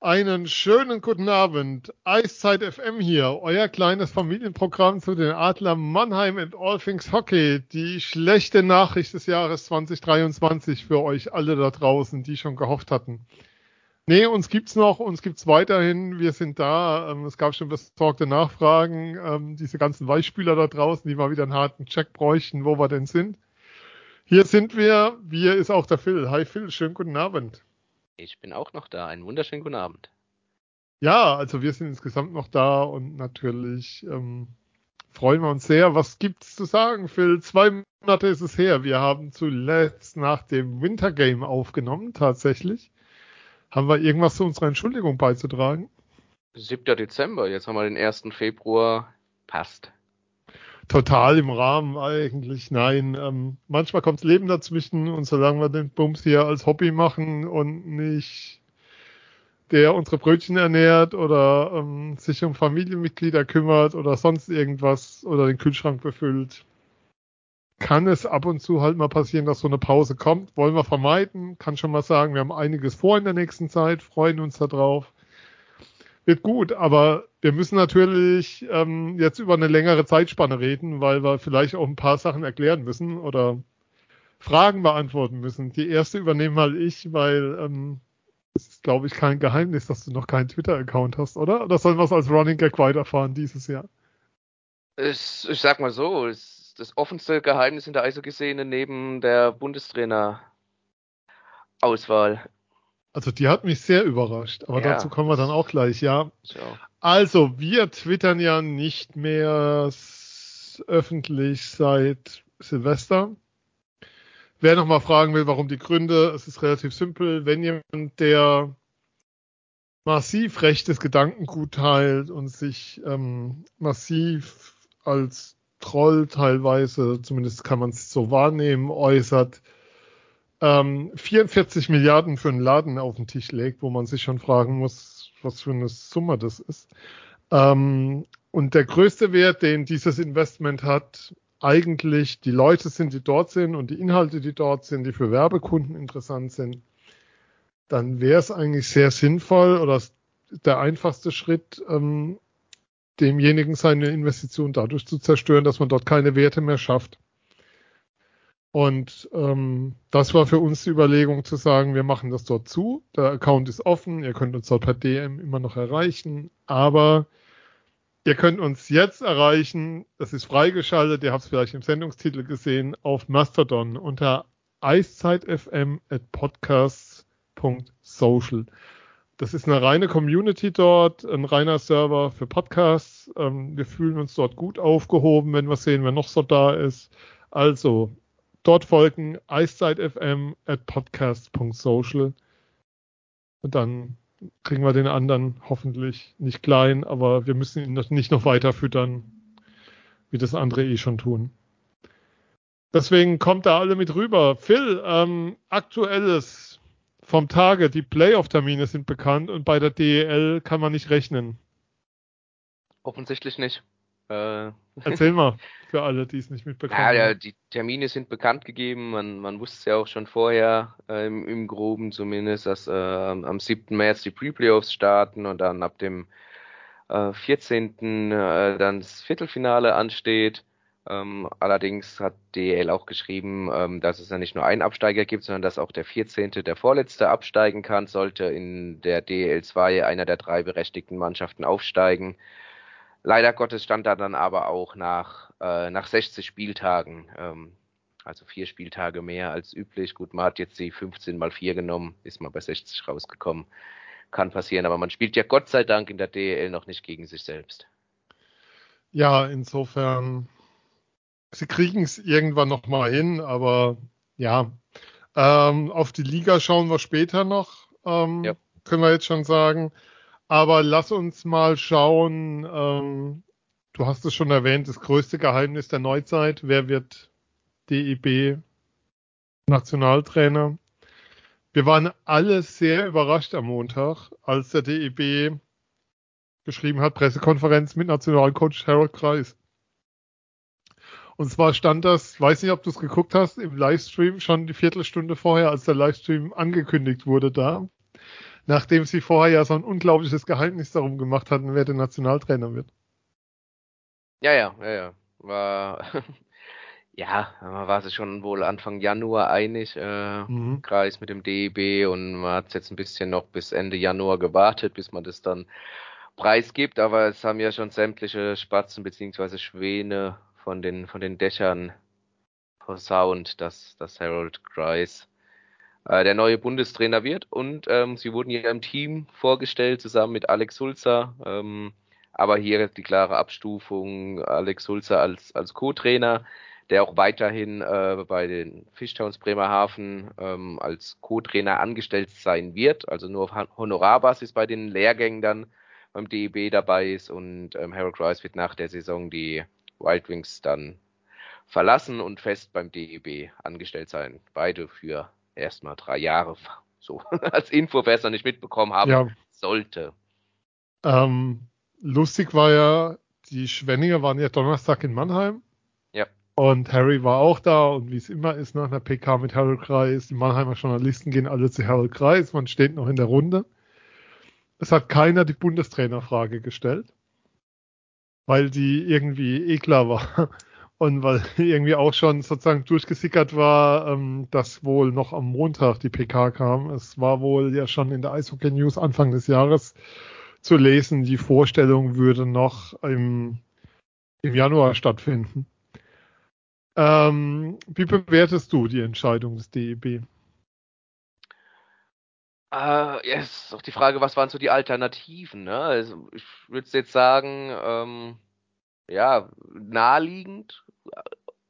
Einen schönen guten Abend. Eiszeit FM hier, euer kleines Familienprogramm zu den Adler Mannheim and All Things Hockey. Die schlechte Nachricht des Jahres 2023 für euch alle da draußen, die schon gehofft hatten. Nee, uns gibt's noch, uns gibt's weiterhin. Wir sind da. Ähm, es gab schon besorgte Nachfragen. Ähm, diese ganzen Weichspüler da draußen, die mal wieder einen harten Check bräuchten, wo wir denn sind. Hier sind wir. Wir ist auch der Phil. Hi Phil, schönen guten Abend. Ich bin auch noch da. Einen wunderschönen guten Abend. Ja, also wir sind insgesamt noch da und natürlich ähm, freuen wir uns sehr. Was gibt's zu sagen, Phil? Zwei Monate ist es her. Wir haben zuletzt nach dem Wintergame aufgenommen, tatsächlich. Haben wir irgendwas zu unserer Entschuldigung beizutragen? 7. Dezember, jetzt haben wir den 1. Februar. Passt. Total im Rahmen eigentlich. Nein, ähm, manchmal kommt Leben dazwischen und solange wir den Bums hier als Hobby machen und nicht der unsere Brötchen ernährt oder ähm, sich um Familienmitglieder kümmert oder sonst irgendwas oder den Kühlschrank befüllt, kann es ab und zu halt mal passieren, dass so eine Pause kommt. Wollen wir vermeiden. Kann schon mal sagen, wir haben einiges vor in der nächsten Zeit, freuen uns darauf wird gut, aber wir müssen natürlich ähm, jetzt über eine längere Zeitspanne reden, weil wir vielleicht auch ein paar Sachen erklären müssen oder Fragen beantworten müssen. Die erste übernehme mal ich, weil ähm, es ist, glaube ich, kein Geheimnis, dass du noch keinen Twitter-Account hast, oder? Oder sollen wir es als Running Gag weiterfahren dieses Jahr? Ich, ich sag mal so, es das offenste Geheimnis in der Eishockey-Szene neben der Bundestrainer-Auswahl. Also die hat mich sehr überrascht, aber ja. dazu kommen wir dann auch gleich, ja. So. Also, wir twittern ja nicht mehr öffentlich seit Silvester. Wer nochmal fragen will, warum die Gründe, es ist relativ simpel. Wenn jemand, der massiv rechtes Gedankengut teilt und sich ähm, massiv als Troll teilweise, zumindest kann man es so wahrnehmen, äußert, ähm, 44 Milliarden für einen Laden auf den Tisch legt, wo man sich schon fragen muss, was für eine Summe das ist. Ähm, und der größte Wert, den dieses Investment hat, eigentlich die Leute sind, die dort sind und die Inhalte, die dort sind, die für Werbekunden interessant sind, dann wäre es eigentlich sehr sinnvoll oder der einfachste Schritt, ähm, demjenigen seine Investition dadurch zu zerstören, dass man dort keine Werte mehr schafft. Und ähm, das war für uns die Überlegung zu sagen, wir machen das dort zu. Der Account ist offen, ihr könnt uns dort per DM immer noch erreichen, aber ihr könnt uns jetzt erreichen, das ist freigeschaltet, ihr habt es vielleicht im Sendungstitel gesehen, auf Mastodon unter eiszeitfm at podcasts.social. Das ist eine reine Community dort, ein reiner Server für Podcasts. Ähm, wir fühlen uns dort gut aufgehoben, wenn wir sehen, wer noch so da ist. Also Dort folgen FM at podcast.social. Und dann kriegen wir den anderen hoffentlich nicht klein, aber wir müssen ihn nicht noch weiter füttern, wie das andere eh schon tun. Deswegen kommt da alle mit rüber. Phil, ähm, aktuelles vom Tage, die Playoff-Termine sind bekannt und bei der DEL kann man nicht rechnen. Offensichtlich nicht. Äh, Erzähl mal für alle, die es nicht mitbekommen ja, ja, die Termine sind bekannt gegeben. Man, man wusste es ja auch schon vorher, äh, im, im, Groben zumindest, dass äh, am 7. März die Pre-Playoffs starten und dann ab dem äh, 14. Äh, dann das Viertelfinale ansteht. Ähm, allerdings hat DL auch geschrieben, ähm, dass es ja nicht nur einen Absteiger gibt, sondern dass auch der 14., der Vorletzte absteigen kann, sollte in der DL2 einer der drei berechtigten Mannschaften aufsteigen. Leider Gottes stand da dann aber auch nach, äh, nach 60 Spieltagen, ähm, also vier Spieltage mehr als üblich. Gut, man hat jetzt die 15 mal 4 genommen, ist mal bei 60 rausgekommen. Kann passieren, aber man spielt ja Gott sei Dank in der DEL noch nicht gegen sich selbst. Ja, insofern, sie kriegen es irgendwann nochmal hin, aber ja, ähm, auf die Liga schauen wir später noch, ähm, ja. können wir jetzt schon sagen. Aber lass uns mal schauen. Ähm, du hast es schon erwähnt, das größte Geheimnis der Neuzeit. Wer wird DEB Nationaltrainer? Wir waren alle sehr überrascht am Montag, als der DEB geschrieben hat, Pressekonferenz mit Nationalcoach Harold Kreis. Und zwar stand das, weiß nicht, ob du es geguckt hast, im Livestream schon die Viertelstunde vorher, als der Livestream angekündigt wurde da. Nachdem sie vorher ja so ein unglaubliches Geheimnis darum gemacht hatten, wer der Nationaltrainer wird. Ja, ja, ja, ja. War, ja, man war sich schon wohl Anfang Januar einig, äh, mhm. Kreis mit dem DEB und man hat jetzt ein bisschen noch bis Ende Januar gewartet, bis man das dann preisgibt, aber es haben ja schon sämtliche Spatzen beziehungsweise Schwäne von den, von den Dächern Sound, dass, dass Harold Grice äh, der neue Bundestrainer wird. Und ähm, sie wurden hier im Team vorgestellt, zusammen mit Alex Sulzer. Ähm, aber hier die klare Abstufung, Alex Sulzer als, als Co-Trainer, der auch weiterhin äh, bei den Fischtowns Bremerhaven ähm, als Co-Trainer angestellt sein wird, also nur auf Honorarbasis bei den Lehrgängen dann beim DEB dabei ist und ähm, Harold Rice wird nach der Saison die Wild Wings dann verlassen und fest beim DEB angestellt sein. Beide für erstmal drei Jahre. So als Info, wer es noch nicht mitbekommen haben ja. sollte. Ähm, lustig war ja, die Schwenninger waren ja Donnerstag in Mannheim. Ja. Und Harry war auch da und wie es immer ist nach einer PK mit Harold Kreis, die Mannheimer Journalisten gehen alle zu Harold Kreis, man steht noch in der Runde. Es hat keiner die Bundestrainerfrage gestellt weil die irgendwie eh klar war. Und weil irgendwie auch schon sozusagen durchgesickert war, ähm, dass wohl noch am Montag die PK kam. Es war wohl ja schon in der Eishockey News Anfang des Jahres zu lesen, die Vorstellung würde noch im, im Januar stattfinden. Ähm, wie bewertest du die Entscheidung des DEB? Äh, ja, ist auch die Frage, was waren so die Alternativen? Ne? Also ich würde jetzt sagen, ähm, ja, naheliegend,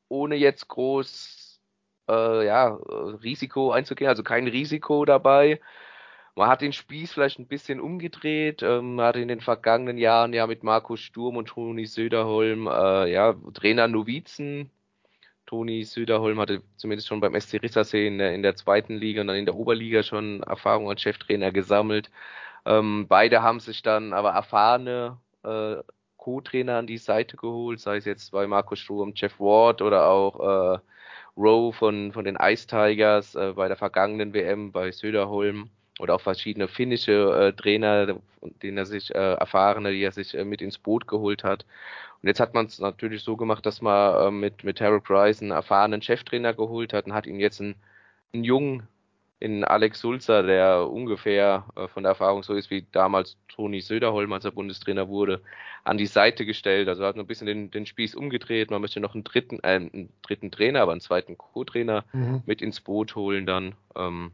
ohne jetzt groß äh, ja, Risiko einzugehen, also kein Risiko dabei. Man hat den Spieß vielleicht ein bisschen umgedreht. Ähm, hat in den vergangenen Jahren ja mit Markus Sturm und Toni Söderholm äh, ja, Trainer Novizen Toni Süderholm hatte zumindest schon beim SC Rissersee in der, in der zweiten Liga und dann in der Oberliga schon Erfahrung als Cheftrainer gesammelt. Ähm, beide haben sich dann aber erfahrene äh, Co-Trainer an die Seite geholt, sei es jetzt bei Markus Sturm, Jeff Ward oder auch äh, Rowe von, von den Ice Tigers äh, bei der vergangenen WM bei Söderholm oder auch verschiedene finnische äh, Trainer, denen er sich äh, erfahrene, die er sich äh, mit ins Boot geholt hat. Und jetzt hat man es natürlich so gemacht, dass man äh, mit, mit Harold Rice einen erfahrenen Cheftrainer geholt hat und hat ihn jetzt einen, einen jungen in Alex Sulzer, der ungefähr äh, von der Erfahrung so ist wie damals Toni Söderholm, als er Bundestrainer wurde, an die Seite gestellt. Also hat noch ein bisschen den, den Spieß umgedreht. Man möchte noch einen dritten, äh, einen dritten Trainer, aber einen zweiten Co-Trainer mhm. mit ins Boot holen dann. Ähm,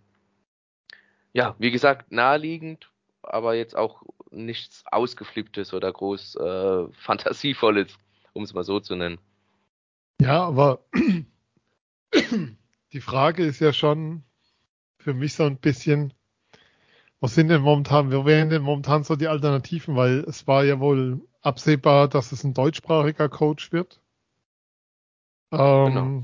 ja, wie gesagt, naheliegend, aber jetzt auch nichts Ausgeflipptes oder groß äh, Fantasievolles, um es mal so zu nennen. Ja, aber die Frage ist ja schon für mich so ein bisschen, was sind denn momentan, wer wären denn momentan so die Alternativen? Weil es war ja wohl absehbar, dass es ein deutschsprachiger Coach wird. Ähm, genau.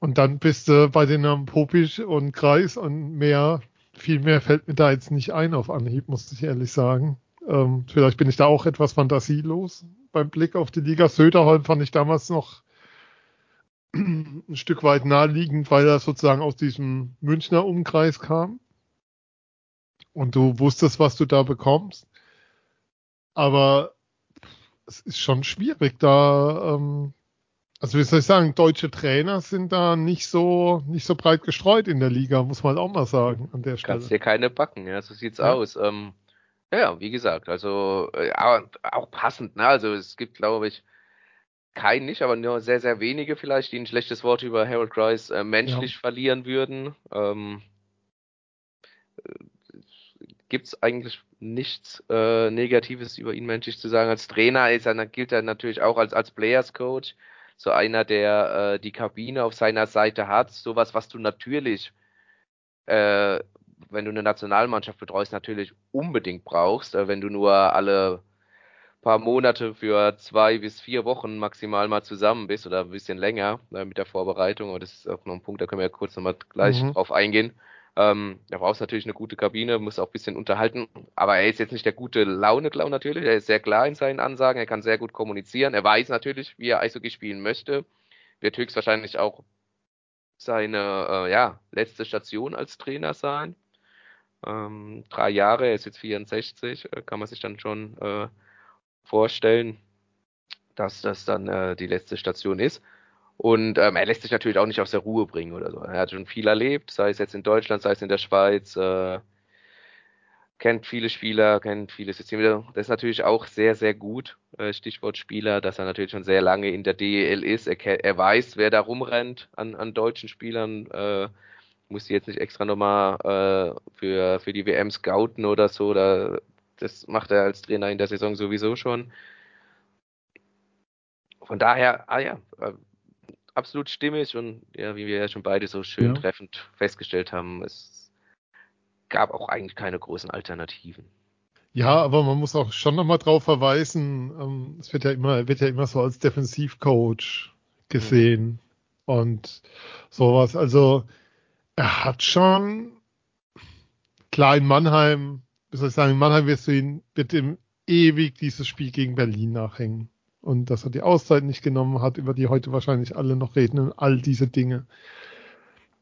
Und dann bist du bei den Namen Popisch und Kreis und mehr viel mehr fällt mir da jetzt nicht ein auf Anhieb, muss ich ehrlich sagen. Ähm, vielleicht bin ich da auch etwas fantasielos beim Blick auf die Liga. Söderholm fand ich damals noch ein Stück weit naheliegend, weil er sozusagen aus diesem Münchner Umkreis kam. Und du wusstest, was du da bekommst. Aber es ist schon schwierig, da ähm, also wie soll ich sagen, deutsche Trainer sind da nicht so nicht so breit gestreut in der Liga, muss man auch mal sagen an der Stelle. Kannst dir keine backen, ja, so sieht's ja. aus. Ähm, ja, wie gesagt, also äh, auch passend, ne? Also es gibt, glaube ich, keinen nicht, aber nur sehr, sehr wenige vielleicht, die ein schlechtes Wort über Harold Grice äh, menschlich ja. verlieren würden. Ähm, äh, gibt's eigentlich nichts äh, Negatives über ihn menschlich zu sagen. Als Trainer ist er, gilt er natürlich auch als, als Players Coach so einer, der äh, die Kabine auf seiner Seite hat, sowas, was du natürlich, äh, wenn du eine Nationalmannschaft betreust, natürlich unbedingt brauchst, äh, wenn du nur alle paar Monate für zwei bis vier Wochen maximal mal zusammen bist oder ein bisschen länger äh, mit der Vorbereitung. Aber das ist auch noch ein Punkt, da können wir ja kurz nochmal gleich mhm. drauf eingehen. Ähm, da brauchst natürlich eine gute Kabine, muss auch ein bisschen unterhalten. Aber er ist jetzt nicht der gute Laune-Clown natürlich. Er ist sehr klar in seinen Ansagen. Er kann sehr gut kommunizieren. Er weiß natürlich, wie er Eishockey spielen möchte. Wird höchstwahrscheinlich auch seine äh, ja, letzte Station als Trainer sein. Ähm, drei Jahre, er ist jetzt 64, äh, kann man sich dann schon äh, vorstellen, dass das dann äh, die letzte Station ist. Und ähm, er lässt sich natürlich auch nicht aus der Ruhe bringen oder so. Er hat schon viel erlebt, sei es jetzt in Deutschland, sei es in der Schweiz, äh, kennt viele Spieler, kennt viele Systeme. Das ist natürlich auch sehr, sehr gut, äh, Stichwort Spieler, dass er natürlich schon sehr lange in der DEL ist. Er, er weiß, wer da rumrennt an, an deutschen Spielern. Äh, muss sie jetzt nicht extra nochmal äh, für, für die WM scouten oder so. Da, das macht er als Trainer in der Saison sowieso schon. Von daher, ah ja, äh, absolut stimmig und ja, wie wir ja schon beide so schön ja. treffend festgestellt haben, es gab auch eigentlich keine großen Alternativen. Ja, aber man muss auch schon nochmal drauf verweisen, ähm, es wird ja immer, wird ja immer so als Defensivcoach gesehen mhm. und sowas. Also er hat schon klar in Mannheim, wie soll ich sagen, Mannheim wirst du ihn, wird ihm ewig dieses Spiel gegen Berlin nachhängen und dass er die Auszeit nicht genommen hat, über die heute wahrscheinlich alle noch reden und all diese Dinge.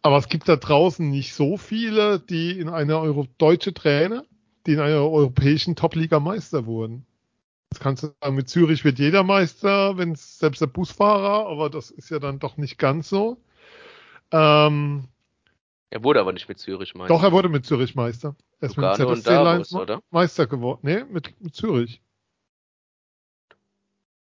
Aber es gibt da draußen nicht so viele, die in einer Euro deutsche Trainer, die in einer europäischen Top-Liga Meister wurden. Das kannst du sagen, mit Zürich wird jeder Meister, wenn es selbst der Busfahrer, aber das ist ja dann doch nicht ganz so. Ähm, er wurde aber nicht mit Zürich Meister. Doch, er wurde mit Zürich Meister. Er ist Lugano mit ZSC Davos, oder? Meister geworden. Nee, mit, mit Zürich.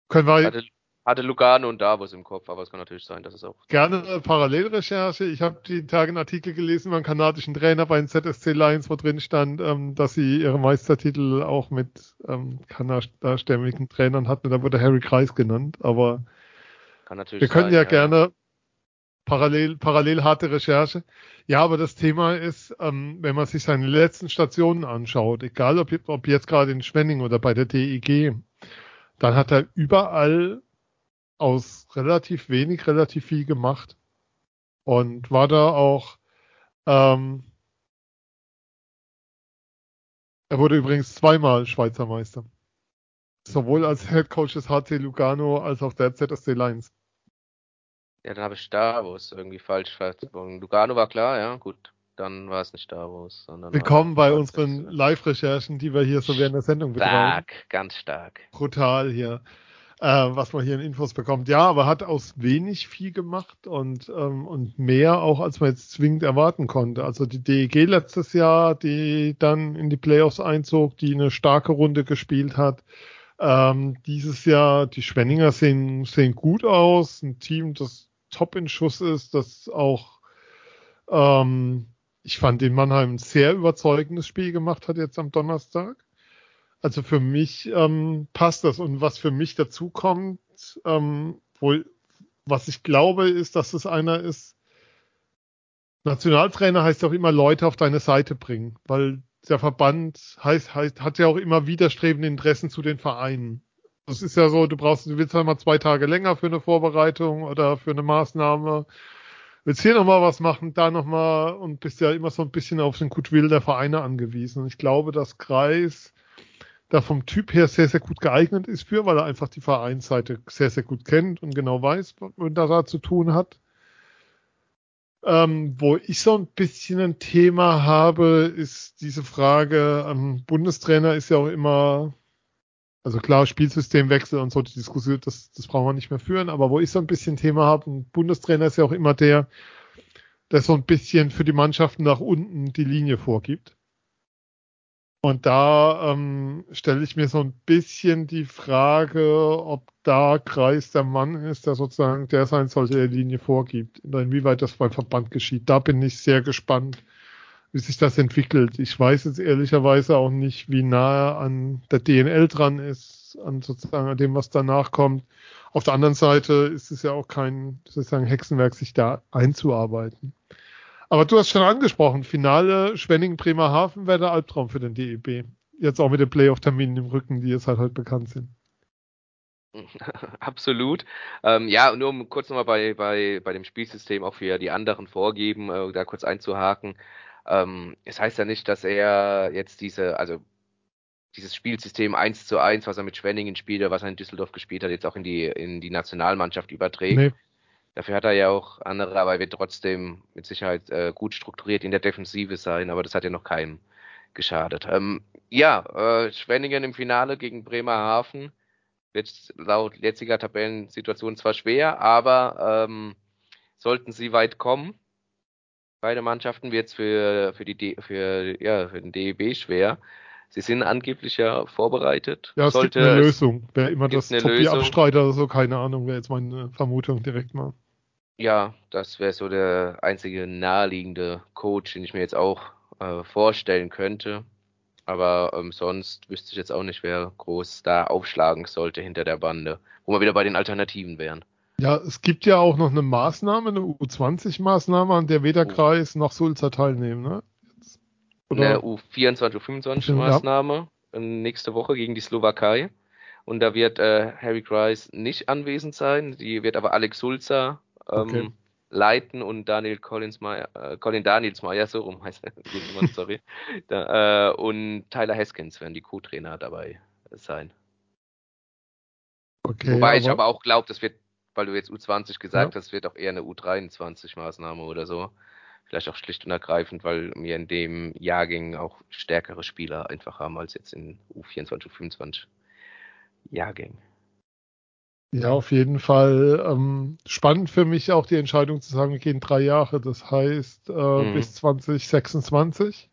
Können wir hatte, hatte Lugano und Davos im Kopf, aber es kann natürlich sein, dass es auch. Gerne eine Parallelrecherche. Ich habe die Tage einen Artikel gelesen über einen kanadischen Trainer bei den ZSC Lions, wo drin stand, ähm, dass sie ihre Meistertitel auch mit ähm, kanadastämmigen Trainern hatten. Da wurde Harry Kreis genannt, aber kann natürlich wir können sein, ja, ja gerne parallel, parallel harte Recherche. Ja, aber das Thema ist, ähm, wenn man sich seine letzten Stationen anschaut, egal ob, ob jetzt gerade in Schwenning oder bei der DEG, dann hat er überall aus relativ wenig relativ viel gemacht und war da auch ähm, er wurde übrigens zweimal Schweizer Meister. Sowohl als Head Coach des HC Lugano als auch der ZSC Lions. Ja, dann habe ich Davos irgendwie falsch verzogen. Lugano war klar, ja, gut dann war es nicht Davos. Sondern Willkommen bei unseren Live-Recherchen, die wir hier so während der Sendung betreiben. Stark, ganz stark. Brutal hier, äh, was man hier in Infos bekommt. Ja, aber hat aus wenig viel gemacht und, ähm, und mehr auch, als man jetzt zwingend erwarten konnte. Also die DEG letztes Jahr, die dann in die Playoffs einzog, die eine starke Runde gespielt hat. Ähm, dieses Jahr, die Schwenninger sehen, sehen gut aus. Ein Team, das top in Schuss ist, das auch ähm, ich fand den Mannheim ein sehr überzeugendes Spiel gemacht hat jetzt am Donnerstag. Also für mich ähm, passt das. Und was für mich dazu kommt, ähm, wohl, was ich glaube, ist, dass es einer ist, Nationaltrainer heißt auch immer Leute auf deine Seite bringen, weil der Verband heißt, heißt, hat ja auch immer widerstrebende Interessen zu den Vereinen. Das ist ja so, du brauchst, du willst halt mal zwei Tage länger für eine Vorbereitung oder für eine Maßnahme willst hier nochmal was machen, da nochmal und bist ja immer so ein bisschen auf den Goodwill der Vereine angewiesen. Und ich glaube, dass Kreis da vom Typ her sehr, sehr gut geeignet ist für, weil er einfach die Vereinsseite sehr, sehr gut kennt und genau weiß, was man da zu tun hat. Ähm, wo ich so ein bisschen ein Thema habe, ist diese Frage, ähm, Bundestrainer ist ja auch immer also klar, Spielsystemwechsel und so, die Diskussion, das, das brauchen wir nicht mehr führen, aber wo ich so ein bisschen Thema habe, ein Bundestrainer ist ja auch immer der, der so ein bisschen für die Mannschaften nach unten die Linie vorgibt. Und da ähm, stelle ich mir so ein bisschen die Frage, ob da Kreis der Mann ist, der sozusagen der sein sollte, der Linie vorgibt. Inwieweit das beim Verband geschieht. Da bin ich sehr gespannt, wie sich das entwickelt. Ich weiß jetzt ehrlicherweise auch nicht, wie nahe an der DNL dran ist, an sozusagen an dem, was danach kommt. Auf der anderen Seite ist es ja auch kein sozusagen Hexenwerk, sich da einzuarbeiten. Aber du hast schon angesprochen, Finale Schwenning-Bremerhaven wäre der Albtraum für den DEB. Jetzt auch mit den Playoff-Terminen im Rücken, die jetzt halt heute bekannt sind. Absolut. Ähm, ja, nur um kurz nochmal bei, bei, bei dem Spielsystem auch für die anderen vorgeben, äh, da kurz einzuhaken. Ähm, es heißt ja nicht, dass er jetzt diese, also dieses Spielsystem 1 zu 1, was er mit Schwenningen spielt oder was er in Düsseldorf gespielt hat, jetzt auch in die, in die Nationalmannschaft überträgt. Nee. Dafür hat er ja auch andere, aber er wird trotzdem mit Sicherheit äh, gut strukturiert in der Defensive sein, aber das hat ja noch keinem geschadet. Ähm, ja, äh, Schwenningen im Finale gegen Bremerhaven wird laut jetziger Tabellensituation zwar schwer, aber ähm, sollten sie weit kommen, beide Mannschaften wird es für, für, die für, ja, für den DEB schwer. Sie sind angeblich ja vorbereitet. Ja, es Sollte, gibt eine Lösung. Wer immer das Top abstreitet oder so, keine Ahnung, wäre jetzt meine Vermutung direkt mal. Ja, das wäre so der einzige naheliegende Coach, den ich mir jetzt auch äh, vorstellen könnte. Aber ähm, sonst wüsste ich jetzt auch nicht, wer groß da aufschlagen sollte hinter der Bande, wo wir wieder bei den Alternativen wären. Ja, es gibt ja auch noch eine Maßnahme, eine U20-Maßnahme, an der weder oh. Kreis noch Sulzer teilnehmen, ne? Eine U24, U25-Maßnahme ja. nächste Woche gegen die Slowakei. Und da wird äh, Harry Kreis nicht anwesend sein. Die wird aber Alex Sulzer ähm, okay. leiten und Daniel Collinsmeier, äh, Colin Danielsmeier, so rum heißt er, sorry. da, äh, und Tyler Haskins werden die Co-Trainer dabei sein. Okay, Wobei aber ich aber auch glaube, das wird, weil du jetzt U20 gesagt ja. hast, wird auch eher eine U23-Maßnahme oder so. Vielleicht auch schlicht und ergreifend, weil wir in dem Jahrgang auch stärkere Spieler einfach haben als jetzt in U24, U25 Jahrgängen. Ja, auf jeden Fall. Ähm, spannend für mich auch die Entscheidung zu sagen, wir gehen drei Jahre, das heißt äh, mhm. bis 2026.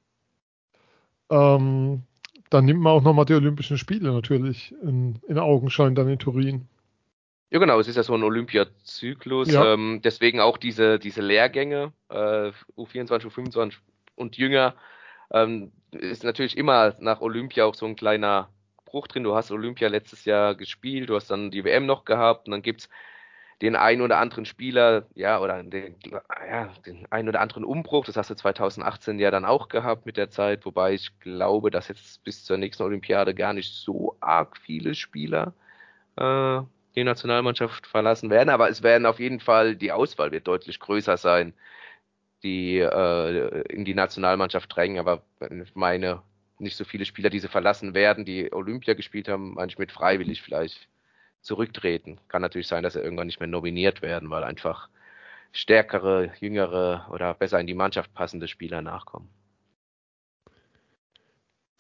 Ähm, dann nimmt man auch nochmal die Olympischen Spiele natürlich in, in Augenschein dann in Turin. Ja, genau, es ist ja so ein Olympiazyklus, ja. ähm, deswegen auch diese, diese Lehrgänge, äh, U24, U25 und jünger, ähm, ist natürlich immer nach Olympia auch so ein kleiner Bruch drin. Du hast Olympia letztes Jahr gespielt, du hast dann die WM noch gehabt und dann gibt's den einen oder anderen Spieler, ja, oder den, ja, den einen oder anderen Umbruch, das hast du 2018 ja dann auch gehabt mit der Zeit, wobei ich glaube, dass jetzt bis zur nächsten Olympiade gar nicht so arg viele Spieler äh, die Nationalmannschaft verlassen werden, aber es werden auf jeden Fall, die Auswahl wird deutlich größer sein, die äh, in die Nationalmannschaft drängen, aber ich meine, nicht so viele Spieler, die sie verlassen werden, die Olympia gespielt haben, manchmal mit freiwillig vielleicht zurücktreten. Kann natürlich sein, dass sie irgendwann nicht mehr nominiert werden, weil einfach stärkere, jüngere oder besser in die Mannschaft passende Spieler nachkommen.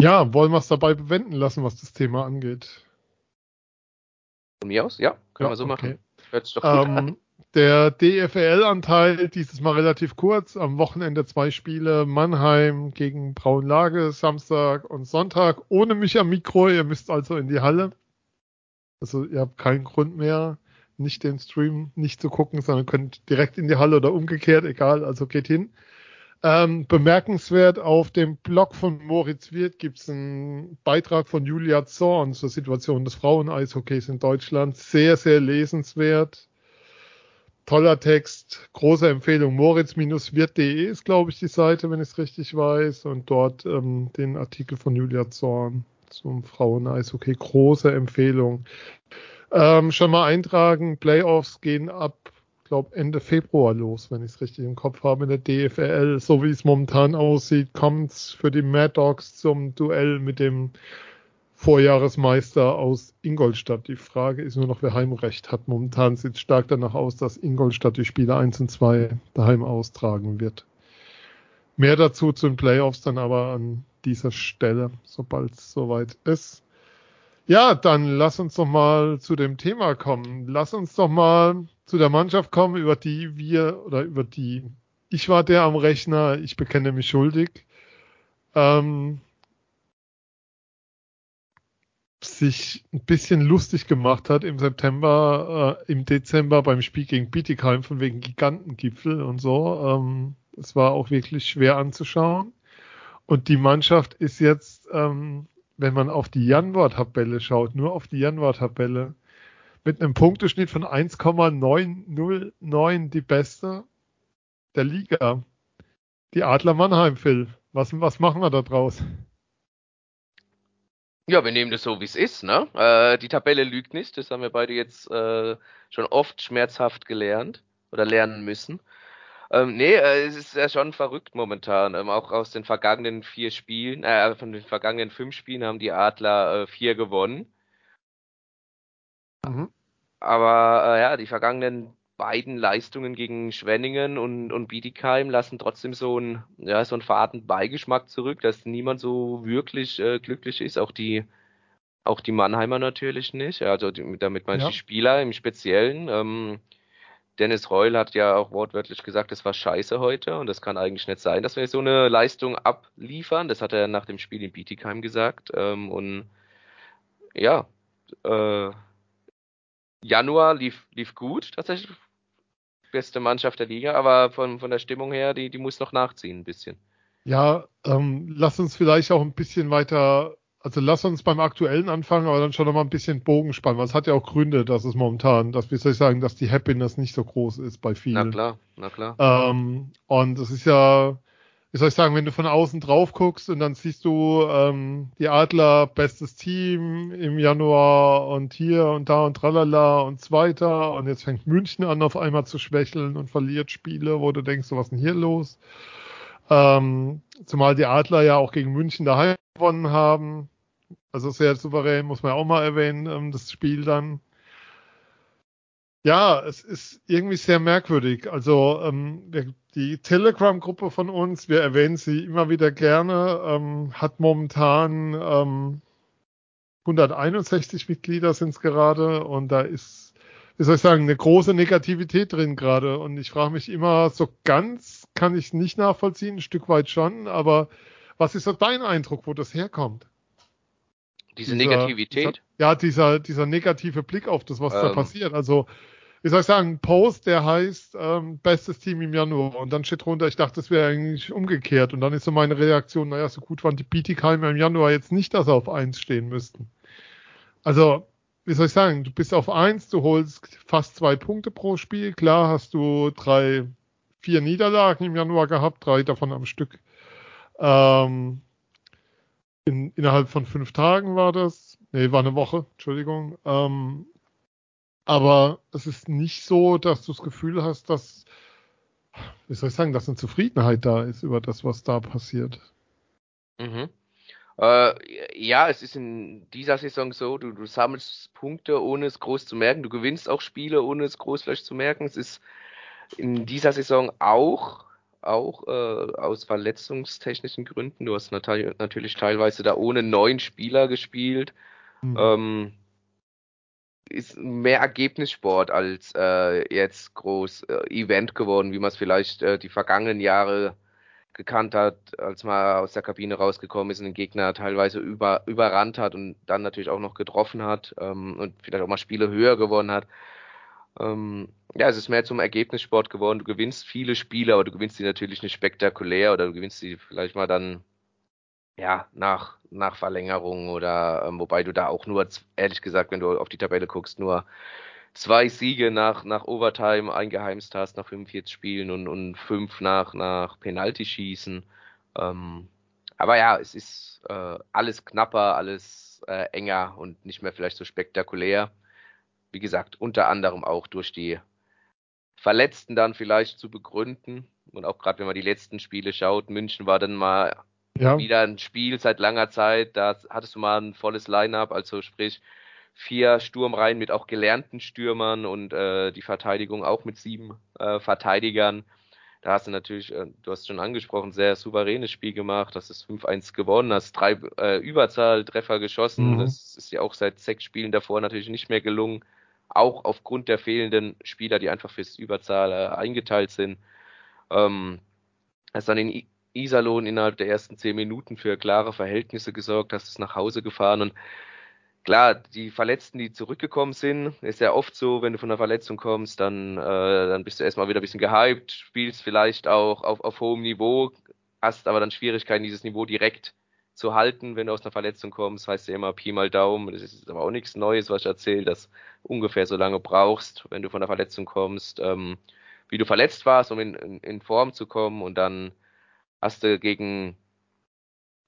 Ja, wollen wir es dabei bewenden lassen, was das Thema angeht? Von mir aus? Ja, können ja, wir so okay. machen. Ähm. Der DFL-Anteil dieses Mal relativ kurz. Am Wochenende zwei Spiele. Mannheim gegen Braunlage, Samstag und Sonntag. Ohne mich am Mikro. Ihr müsst also in die Halle. Also ihr habt keinen Grund mehr, nicht den Stream nicht zu gucken, sondern könnt direkt in die Halle oder umgekehrt, egal. Also geht hin. Ähm, bemerkenswert, auf dem Blog von Moritz Wirth gibt es einen Beitrag von Julia Zorn zur Situation des Frauen-Eishockeys in Deutschland. Sehr, sehr lesenswert. Toller Text, große Empfehlung. Moritz-wirt.de ist, glaube ich, die Seite, wenn ich es richtig weiß. Und dort ähm, den Artikel von Julia Zorn zum Frauen-Eishockey. Große Empfehlung. Ähm, schon mal eintragen, Playoffs gehen ab glaube Ende Februar los, wenn ich es richtig im Kopf habe, in der DFL. So wie es momentan aussieht, kommt es für die Mad Dogs zum Duell mit dem Vorjahresmeister aus Ingolstadt. Die Frage ist nur noch, wer Heimrecht hat. Momentan sieht es stark danach aus, dass Ingolstadt die Spiele 1 und 2 daheim austragen wird. Mehr dazu zu den Playoffs dann aber an dieser Stelle, sobald es soweit ist. Ja, dann lass uns doch mal zu dem Thema kommen. Lass uns doch mal zu der Mannschaft kommen, über die wir oder über die ich war der am Rechner, ich bekenne mich schuldig. Ähm, sich ein bisschen lustig gemacht hat im September, äh, im Dezember beim Spiel gegen Bietigheim von wegen Gigantengipfel und so. Ähm, es war auch wirklich schwer anzuschauen. Und die Mannschaft ist jetzt, ähm, wenn man auf die Januar-Tabelle schaut, nur auf die Januar-Tabelle, mit einem Punkteschnitt von 1,909 die beste der Liga. Die Adler Mannheim, Phil. Was, was machen wir da draus? Ja, wir nehmen das so, wie es ist. Ne? Äh, die Tabelle lügt nicht. Das haben wir beide jetzt äh, schon oft schmerzhaft gelernt oder lernen müssen. Ähm, nee, äh, es ist ja schon verrückt momentan. Ähm, auch aus den vergangenen vier Spielen, äh, von den vergangenen fünf Spielen haben die Adler äh, vier gewonnen. Mhm. Aber äh, ja, die vergangenen beiden Leistungen gegen Schwenningen und, und Bietigheim lassen trotzdem so einen, ja, so einen faden Beigeschmack zurück, dass niemand so wirklich äh, glücklich ist. Auch die, auch die Mannheimer natürlich nicht. Also die, damit man ja. die Spieler im Speziellen. Ähm, Dennis Reul hat ja auch wortwörtlich gesagt, es war scheiße heute und das kann eigentlich nicht sein, dass wir so eine Leistung abliefern. Das hat er nach dem Spiel in Bietigheim gesagt. Ähm, und ja, äh, Januar lief, lief gut, tatsächlich beste Mannschaft der Liga, aber von, von der Stimmung her, die, die muss noch nachziehen ein bisschen. Ja, ähm, lass uns vielleicht auch ein bisschen weiter, also lass uns beim aktuellen anfangen, aber dann schon noch mal ein bisschen Bogen spannen, weil es hat ja auch Gründe, dass es momentan, dass wie soll ich sagen, dass die Happiness nicht so groß ist bei vielen. Na klar, na klar. Ähm, und es ist ja, wie soll ich sagen, wenn du von außen drauf guckst und dann siehst du ähm, die Adler, bestes Team im Januar und hier und da und tralala und zweiter und jetzt fängt München an auf einmal zu schwächeln und verliert Spiele, wo du denkst, so, was ist denn hier los? Ähm, zumal die Adler ja auch gegen München daheim gewonnen haben. Also sehr souverän, muss man ja auch mal erwähnen, ähm, das Spiel dann. Ja, es ist irgendwie sehr merkwürdig. Also ähm, die Telegram-Gruppe von uns, wir erwähnen sie immer wieder gerne, ähm, hat momentan ähm, 161 Mitglieder sind es gerade und da ist, wie soll ich sagen, eine große Negativität drin gerade. Und ich frage mich immer, so ganz kann ich nicht nachvollziehen, ein Stück weit schon, aber was ist so dein Eindruck, wo das herkommt? Diese dieser, Negativität? Dieser, ja, dieser, dieser negative Blick auf das, was ähm, da passiert. Also wie soll ich sagen, ein Post, der heißt ähm, bestes Team im Januar und dann steht drunter, ich dachte, das wäre eigentlich umgekehrt und dann ist so meine Reaktion, naja, so gut waren die Bietigheimer im Januar jetzt nicht, dass sie auf eins stehen müssten. Also, wie soll ich sagen, du bist auf eins, du holst fast zwei Punkte pro Spiel, klar hast du drei, vier Niederlagen im Januar gehabt, drei davon am Stück. Ähm, in, innerhalb von fünf Tagen war das, nee, war eine Woche, Entschuldigung. Ähm, aber es ist nicht so, dass du das Gefühl hast, dass, wie soll ich sagen, dass eine Zufriedenheit da ist über das, was da passiert. Mhm. Äh, ja, es ist in dieser Saison so, du, du sammelst Punkte, ohne es groß zu merken. Du gewinnst auch Spiele, ohne es groß vielleicht zu merken. Es ist in dieser Saison auch, auch äh, aus verletzungstechnischen Gründen. Du hast natürlich teilweise da ohne neun Spieler gespielt. Mhm. Ähm, ist mehr Ergebnissport als äh, jetzt groß äh, Event geworden, wie man es vielleicht äh, die vergangenen Jahre gekannt hat, als man aus der Kabine rausgekommen ist und den Gegner teilweise über, überrannt hat und dann natürlich auch noch getroffen hat ähm, und vielleicht auch mal Spiele höher gewonnen hat. Ähm, ja, es ist mehr zum Ergebnissport geworden. Du gewinnst viele Spiele, aber du gewinnst sie natürlich nicht spektakulär oder du gewinnst sie vielleicht mal dann ja, nach, nach Verlängerung oder ähm, wobei du da auch nur, ehrlich gesagt, wenn du auf die Tabelle guckst, nur zwei Siege nach, nach Overtime eingeheimst hast, nach 45 Spielen und, und fünf nach, nach Penalty-Schießen. Ähm, aber ja, es ist äh, alles knapper, alles äh, enger und nicht mehr vielleicht so spektakulär. Wie gesagt, unter anderem auch durch die Verletzten dann vielleicht zu begründen. Und auch gerade wenn man die letzten Spiele schaut, München war dann mal ja. wieder ein Spiel seit langer Zeit. Da hattest du mal ein volles Line-up, also sprich vier Sturmreihen mit auch gelernten Stürmern und äh, die Verteidigung auch mit sieben äh, Verteidigern. Da hast du natürlich, äh, du hast schon angesprochen, sehr souveränes Spiel gemacht, hast es 5-1 gewonnen, hast drei äh, Überzahltreffer geschossen. Mhm. Das ist ja auch seit sechs Spielen davor natürlich nicht mehr gelungen. Auch aufgrund der fehlenden Spieler, die einfach fürs Überzahl äh, eingeteilt sind. Ähm, hast dann in Iserlohn innerhalb der ersten zehn Minuten für klare Verhältnisse gesorgt, hast es nach Hause gefahren und klar, die Verletzten, die zurückgekommen sind, ist ja oft so, wenn du von einer Verletzung kommst, dann, äh, dann bist du erstmal wieder ein bisschen gehypt, spielst vielleicht auch auf, auf hohem Niveau, hast aber dann Schwierigkeiten, dieses Niveau direkt zu halten, wenn du aus einer Verletzung kommst, heißt ja immer Pi mal Daumen, das ist aber auch nichts Neues, was ich erzähle, dass ungefähr so lange brauchst, wenn du von einer Verletzung kommst, ähm, wie du verletzt warst, um in, in, in Form zu kommen und dann hast du gegen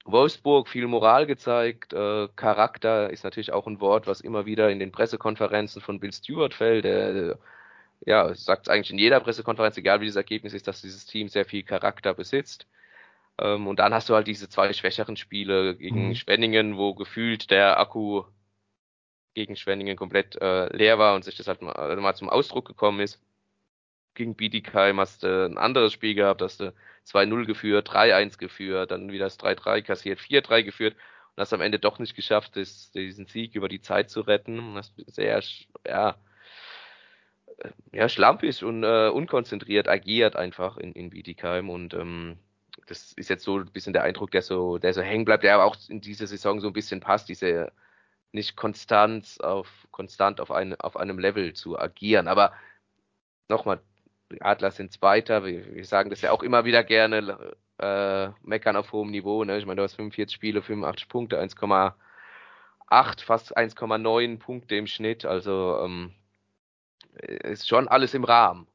Wolfsburg viel Moral gezeigt. Äh, Charakter ist natürlich auch ein Wort, was immer wieder in den Pressekonferenzen von Bill Stewart fällt. Der, ja, sagt eigentlich in jeder Pressekonferenz, egal wie das Ergebnis ist, dass dieses Team sehr viel Charakter besitzt. Ähm, und dann hast du halt diese zwei schwächeren Spiele gegen mhm. Schwenningen, wo gefühlt der Akku gegen Schwenningen komplett äh, leer war und sich das halt mal, mal zum Ausdruck gekommen ist. Gegen Bietigheim hast du ein anderes Spiel gehabt, hast du 2-0 geführt, 3-1 geführt, dann wieder das 3-3 kassiert, 4-3 geführt und hast am Ende doch nicht geschafft, das, diesen Sieg über die Zeit zu retten. Und hast sehr, ja, ja, schlampig und äh, unkonzentriert agiert einfach in, in Bietigheim und ähm, das ist jetzt so ein bisschen der Eindruck, der so, der so hängen bleibt, der aber auch in dieser Saison so ein bisschen passt, diese nicht konstant auf, konstant auf, ein, auf einem Level zu agieren. Aber nochmal, die Adler sind Zweiter, wir, wir sagen das ja auch immer wieder gerne, äh, meckern auf hohem Niveau. Ne? Ich meine, du hast 45 Spiele, 85 Punkte, 1,8, fast 1,9 Punkte im Schnitt. Also ähm, ist schon alles im Rahmen.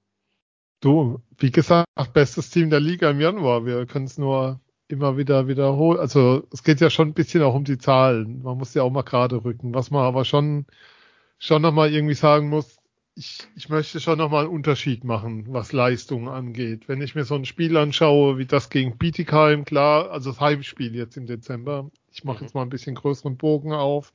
Du, wie gesagt, bestes Team der Liga im Januar. Wir können es nur immer wieder wiederholen. Also es geht ja schon ein bisschen auch um die Zahlen. Man muss ja auch mal gerade rücken. Was man aber schon, schon nochmal irgendwie sagen muss, ich, ich möchte schon nochmal einen Unterschied machen, was Leistungen angeht. Wenn ich mir so ein Spiel anschaue, wie das gegen Bietigheim, klar, also das Heimspiel jetzt im Dezember. Ich mache jetzt mal ein bisschen größeren Bogen auf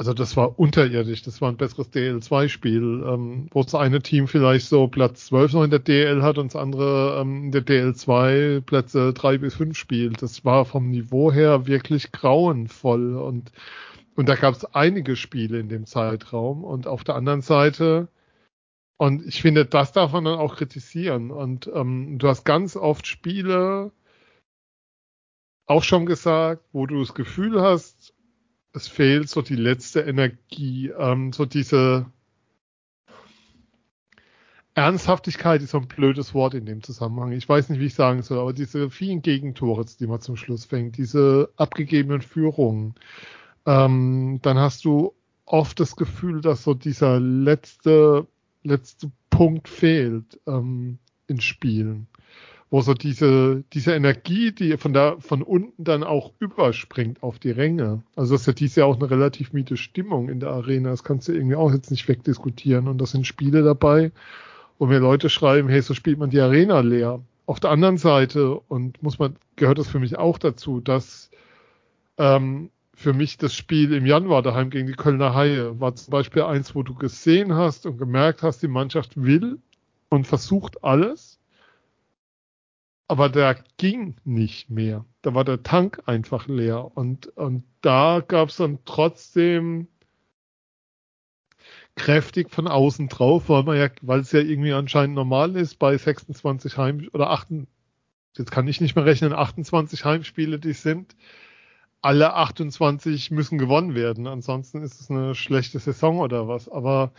also das war unterirdisch, das war ein besseres DL2-Spiel, ähm, wo das eine Team vielleicht so Platz 12 noch in der DL hat und das andere ähm, in der DL2 Plätze 3 bis 5 spielt. Das war vom Niveau her wirklich grauenvoll und, und da gab es einige Spiele in dem Zeitraum und auf der anderen Seite und ich finde, das darf man dann auch kritisieren und ähm, du hast ganz oft Spiele auch schon gesagt, wo du das Gefühl hast, es fehlt so die letzte Energie, ähm, so diese Ernsthaftigkeit ist so ein blödes Wort in dem Zusammenhang. Ich weiß nicht, wie ich sagen soll, aber diese vielen Gegentore, die man zum Schluss fängt, diese abgegebenen Führungen, ähm, dann hast du oft das Gefühl, dass so dieser letzte, letzte Punkt fehlt ähm, in Spielen wo so diese, diese Energie, die von da, von unten dann auch überspringt auf die Ränge. Also das ist ja dieses Jahr auch eine relativ miete Stimmung in der Arena. Das kannst du irgendwie auch jetzt nicht wegdiskutieren. Und das sind Spiele dabei, wo mir Leute schreiben, hey, so spielt man die Arena leer. Auf der anderen Seite, und muss man, gehört das für mich auch dazu, dass ähm, für mich das Spiel im Januar daheim gegen die Kölner Haie war zum Beispiel eins, wo du gesehen hast und gemerkt hast, die Mannschaft will und versucht alles aber da ging nicht mehr. Da war der Tank einfach leer. Und, und da gab es dann trotzdem kräftig von außen drauf, weil man ja, weil es ja irgendwie anscheinend normal ist, bei 26 Heim oder 8, jetzt kann ich nicht mehr rechnen, 28 Heimspiele, die sind, alle 28 müssen gewonnen werden. Ansonsten ist es eine schlechte Saison oder was. Aber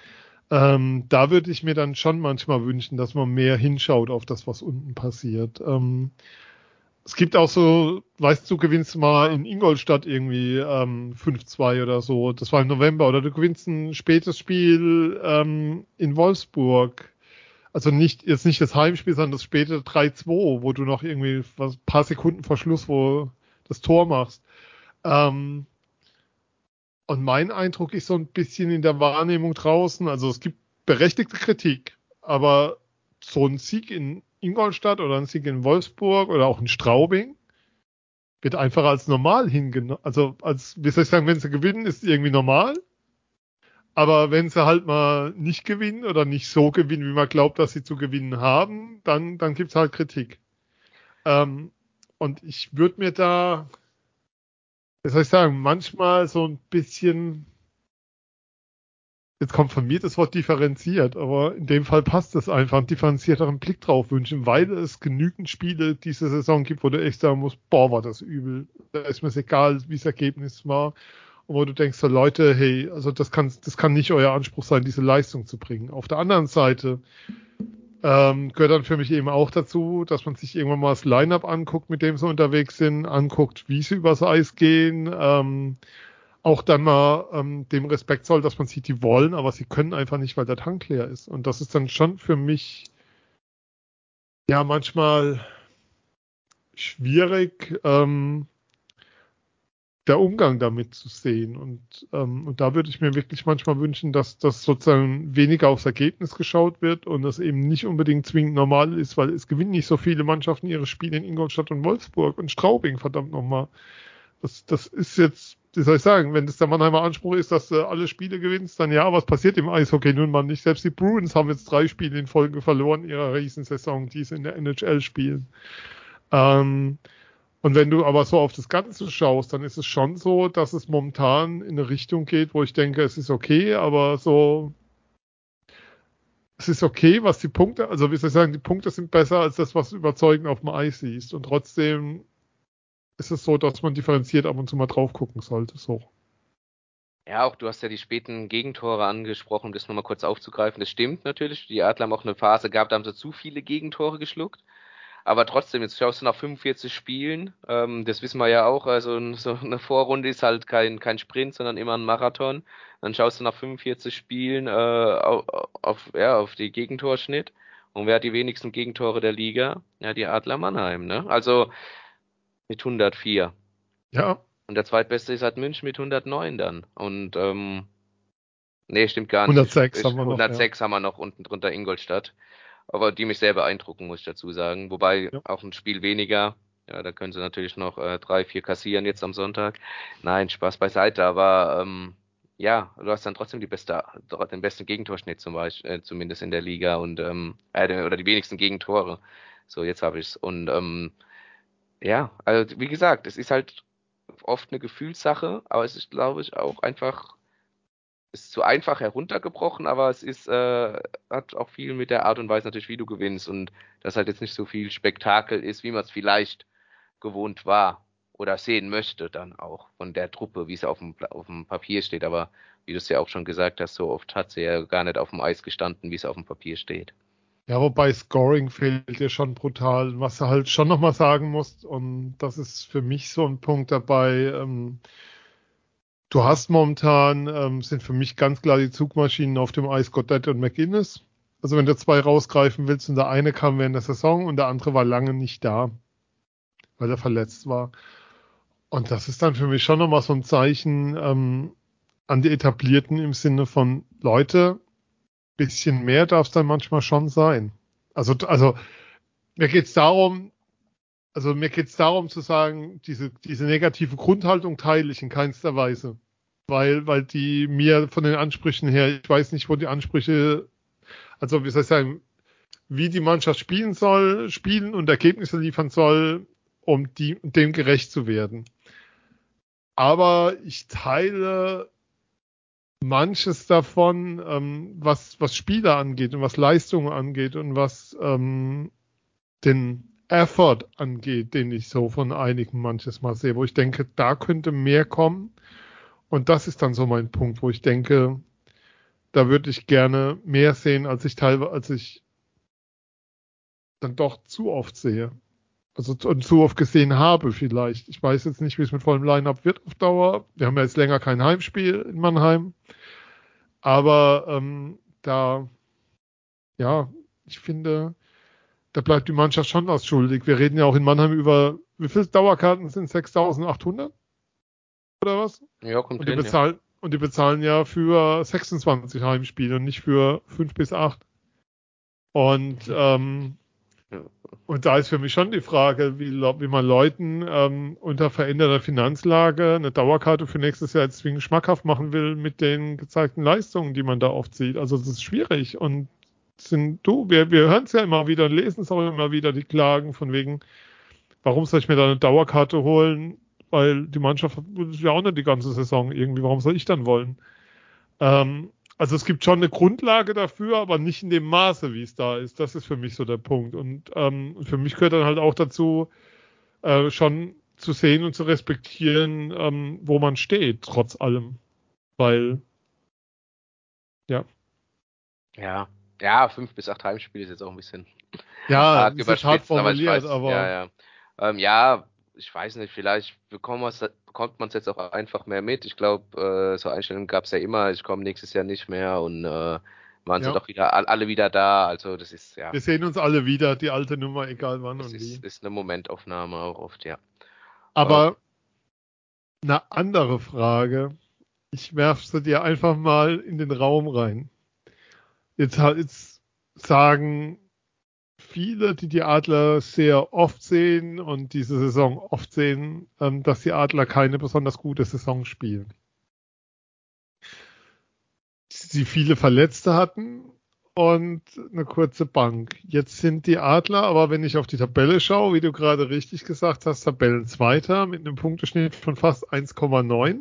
ähm, da würde ich mir dann schon manchmal wünschen, dass man mehr hinschaut auf das, was unten passiert. Ähm, es gibt auch so, weißt du, gewinnst mal in Ingolstadt irgendwie ähm, 5-2 oder so. Das war im November. Oder du gewinnst ein spätes Spiel ähm, in Wolfsburg. Also nicht, jetzt nicht das Heimspiel, sondern das späte 3-2, wo du noch irgendwie was, paar Sekunden vor Schluss, wo das Tor machst. Ähm, und mein Eindruck ist so ein bisschen in der Wahrnehmung draußen, also es gibt berechtigte Kritik, aber so ein Sieg in Ingolstadt oder ein Sieg in Wolfsburg oder auch in Straubing wird einfach als normal hingenommen. Also als, wie soll ich sagen, wenn sie gewinnen, ist irgendwie normal. Aber wenn sie halt mal nicht gewinnen oder nicht so gewinnen, wie man glaubt, dass sie zu gewinnen haben, dann, dann gibt's halt Kritik. Ähm, und ich würde mir da, wie soll ich sagen, manchmal so ein bisschen, jetzt kommt von mir das Wort differenziert, aber in dem Fall passt es einfach, einen differenzierteren Blick drauf wünschen, weil es genügend Spiele diese Saison gibt, wo du echt sagen musst, boah, war das übel. Da ist mir egal, wie das Ergebnis war. Und wo du denkst, so Leute, hey, also das kann, das kann nicht euer Anspruch sein, diese Leistung zu bringen. Auf der anderen Seite, ähm, gehört dann für mich eben auch dazu, dass man sich irgendwann mal das Line-Up anguckt, mit dem sie unterwegs sind, anguckt, wie sie übers Eis gehen, ähm, auch dann mal ähm, dem Respekt soll, dass man sieht, die wollen, aber sie können einfach nicht, weil der Tank leer ist. Und das ist dann schon für mich ja manchmal schwierig, ähm, der Umgang damit zu sehen. Und, ähm, und da würde ich mir wirklich manchmal wünschen, dass das sozusagen weniger aufs Ergebnis geschaut wird und das eben nicht unbedingt zwingend normal ist, weil es gewinnen nicht so viele Mannschaften ihre Spiele in Ingolstadt und Wolfsburg und Straubing, verdammt nochmal. Das, das ist jetzt, wie soll ich sagen, wenn das der Mannheimer Anspruch ist, dass du alle Spiele gewinnst, dann ja, was passiert im Eishockey nun mal nicht? Selbst die Bruins haben jetzt drei Spiele in Folge verloren ihrer Riesensaison, die sie in der NHL spielen. Ähm, und wenn du aber so auf das Ganze schaust, dann ist es schon so, dass es momentan in eine Richtung geht, wo ich denke, es ist okay, aber so, es ist okay, was die Punkte, also wie soll ich sagen, die Punkte sind besser als das, was du überzeugend auf dem Eis siehst. Und trotzdem ist es so, dass man differenziert ab und zu mal drauf gucken sollte, so. Ja, auch du hast ja die späten Gegentore angesprochen, um das nochmal kurz aufzugreifen. Das stimmt natürlich. Die Adler haben auch eine Phase gehabt, da haben sie zu viele Gegentore geschluckt. Aber trotzdem, jetzt schaust du nach 45 Spielen, ähm, das wissen wir ja auch, also so eine Vorrunde ist halt kein, kein Sprint, sondern immer ein Marathon. Dann schaust du nach 45 Spielen äh, auf, auf, ja, auf die Gegentorschnitt. Und wer hat die wenigsten Gegentore der Liga? Ja, die Adler Mannheim, ne? Also mit 104. Ja. Und der zweitbeste ist halt München mit 109 dann. Und ähm, nee, stimmt gar nicht. 106 haben wir noch. 106 ja. haben wir noch unten drunter Ingolstadt aber die mich sehr beeindrucken, muss ich dazu sagen. Wobei ja. auch ein Spiel weniger, ja, da können sie natürlich noch äh, drei, vier kassieren jetzt am Sonntag. Nein, Spaß beiseite, aber ähm, ja, du hast dann trotzdem die beste, den besten Gegentorschnitt zum Beispiel, äh, zumindest in der Liga und ähm, äh, oder die wenigsten Gegentore. So, jetzt habe ich's. Und ähm, ja, also wie gesagt, es ist halt oft eine Gefühlssache, aber es ist, glaube ich, auch einfach ist zu einfach heruntergebrochen, aber es ist, äh, hat auch viel mit der Art und Weise natürlich, wie du gewinnst und dass halt jetzt nicht so viel Spektakel ist, wie man es vielleicht gewohnt war oder sehen möchte dann auch von der Truppe, wie es auf dem, auf dem Papier steht. Aber wie du es ja auch schon gesagt hast, so oft hat sie ja gar nicht auf dem Eis gestanden, wie es auf dem Papier steht. Ja, wobei Scoring fehlt dir schon brutal. Was du halt schon nochmal sagen musst, und das ist für mich so ein Punkt dabei, ähm, Du hast momentan, ähm, sind für mich ganz klar die Zugmaschinen auf dem Eis Goddard und McInnes. Also wenn du zwei rausgreifen willst und der eine kam während der Saison und der andere war lange nicht da, weil er verletzt war. Und das ist dann für mich schon nochmal so ein Zeichen ähm, an die Etablierten im Sinne von Leute, bisschen mehr darf es dann manchmal schon sein. Also, also mir geht es darum, also mir geht es darum zu sagen, diese, diese negative Grundhaltung teile ich in keinster Weise. Weil, weil die mir von den Ansprüchen her, ich weiß nicht, wo die Ansprüche, also wie soll ich sagen, wie die Mannschaft spielen soll, spielen und Ergebnisse liefern soll, um die, dem gerecht zu werden. Aber ich teile manches davon, ähm, was, was Spieler angeht und was Leistungen angeht und was ähm, den Effort angeht, den ich so von einigen manches Mal sehe, wo ich denke, da könnte mehr kommen. Und das ist dann so mein Punkt, wo ich denke, da würde ich gerne mehr sehen, als ich teilweise, als ich dann doch zu oft sehe. Also und zu oft gesehen habe vielleicht. Ich weiß jetzt nicht, wie es mit vollem Line-Up wird auf Dauer. Wir haben ja jetzt länger kein Heimspiel in Mannheim. Aber ähm, da, ja, ich finde, da bleibt die Mannschaft schon was schuldig. Wir reden ja auch in Mannheim über, wie viele Dauerkarten sind 6800? Oder was? Ja, kommt und die hin, bezahlen, ja. Und die bezahlen ja für 26 Heimspiele und nicht für 5 bis 8. Und, ähm, und da ist für mich schon die Frage, wie, wie man Leuten ähm, unter veränderter Finanzlage eine Dauerkarte für nächstes Jahr zwingend schmackhaft machen will mit den gezeigten Leistungen, die man da oft sieht. Also das ist schwierig und sind du, wir, wir hören es ja immer wieder und lesen es auch immer wieder, die Klagen von wegen, warum soll ich mir da eine Dauerkarte holen? Weil die Mannschaft ist ja auch nicht die ganze Saison irgendwie, warum soll ich dann wollen? Ähm, also es gibt schon eine Grundlage dafür, aber nicht in dem Maße, wie es da ist. Das ist für mich so der Punkt. Und ähm, für mich gehört dann halt auch dazu, äh, schon zu sehen und zu respektieren, ähm, wo man steht, trotz allem. Weil, ja. Ja, ja, fünf bis acht Heimspiele ist jetzt auch ein bisschen ja, hart überspitzt, aber ich weiß, aber ja, ja. Ähm, ja, ich weiß nicht, vielleicht bekommt man es jetzt auch einfach mehr mit. Ich glaube, äh, so Einstellungen gab es ja immer, ich komme nächstes Jahr nicht mehr und äh, waren sie doch wieder alle wieder da. Also das ist ja. Wir sehen uns alle wieder, die alte Nummer, egal wann das und ist, wie. ist eine Momentaufnahme auch oft, ja. Aber eine andere Frage. Ich werfe sie dir einfach mal in den Raum rein. Jetzt, jetzt sagen viele, die die Adler sehr oft sehen und diese Saison oft sehen, ähm, dass die Adler keine besonders gute Saison spielen. Sie viele Verletzte hatten und eine kurze Bank. Jetzt sind die Adler, aber wenn ich auf die Tabelle schaue, wie du gerade richtig gesagt hast, Tabellenzweiter mit einem Punkteschnitt von fast 1,9.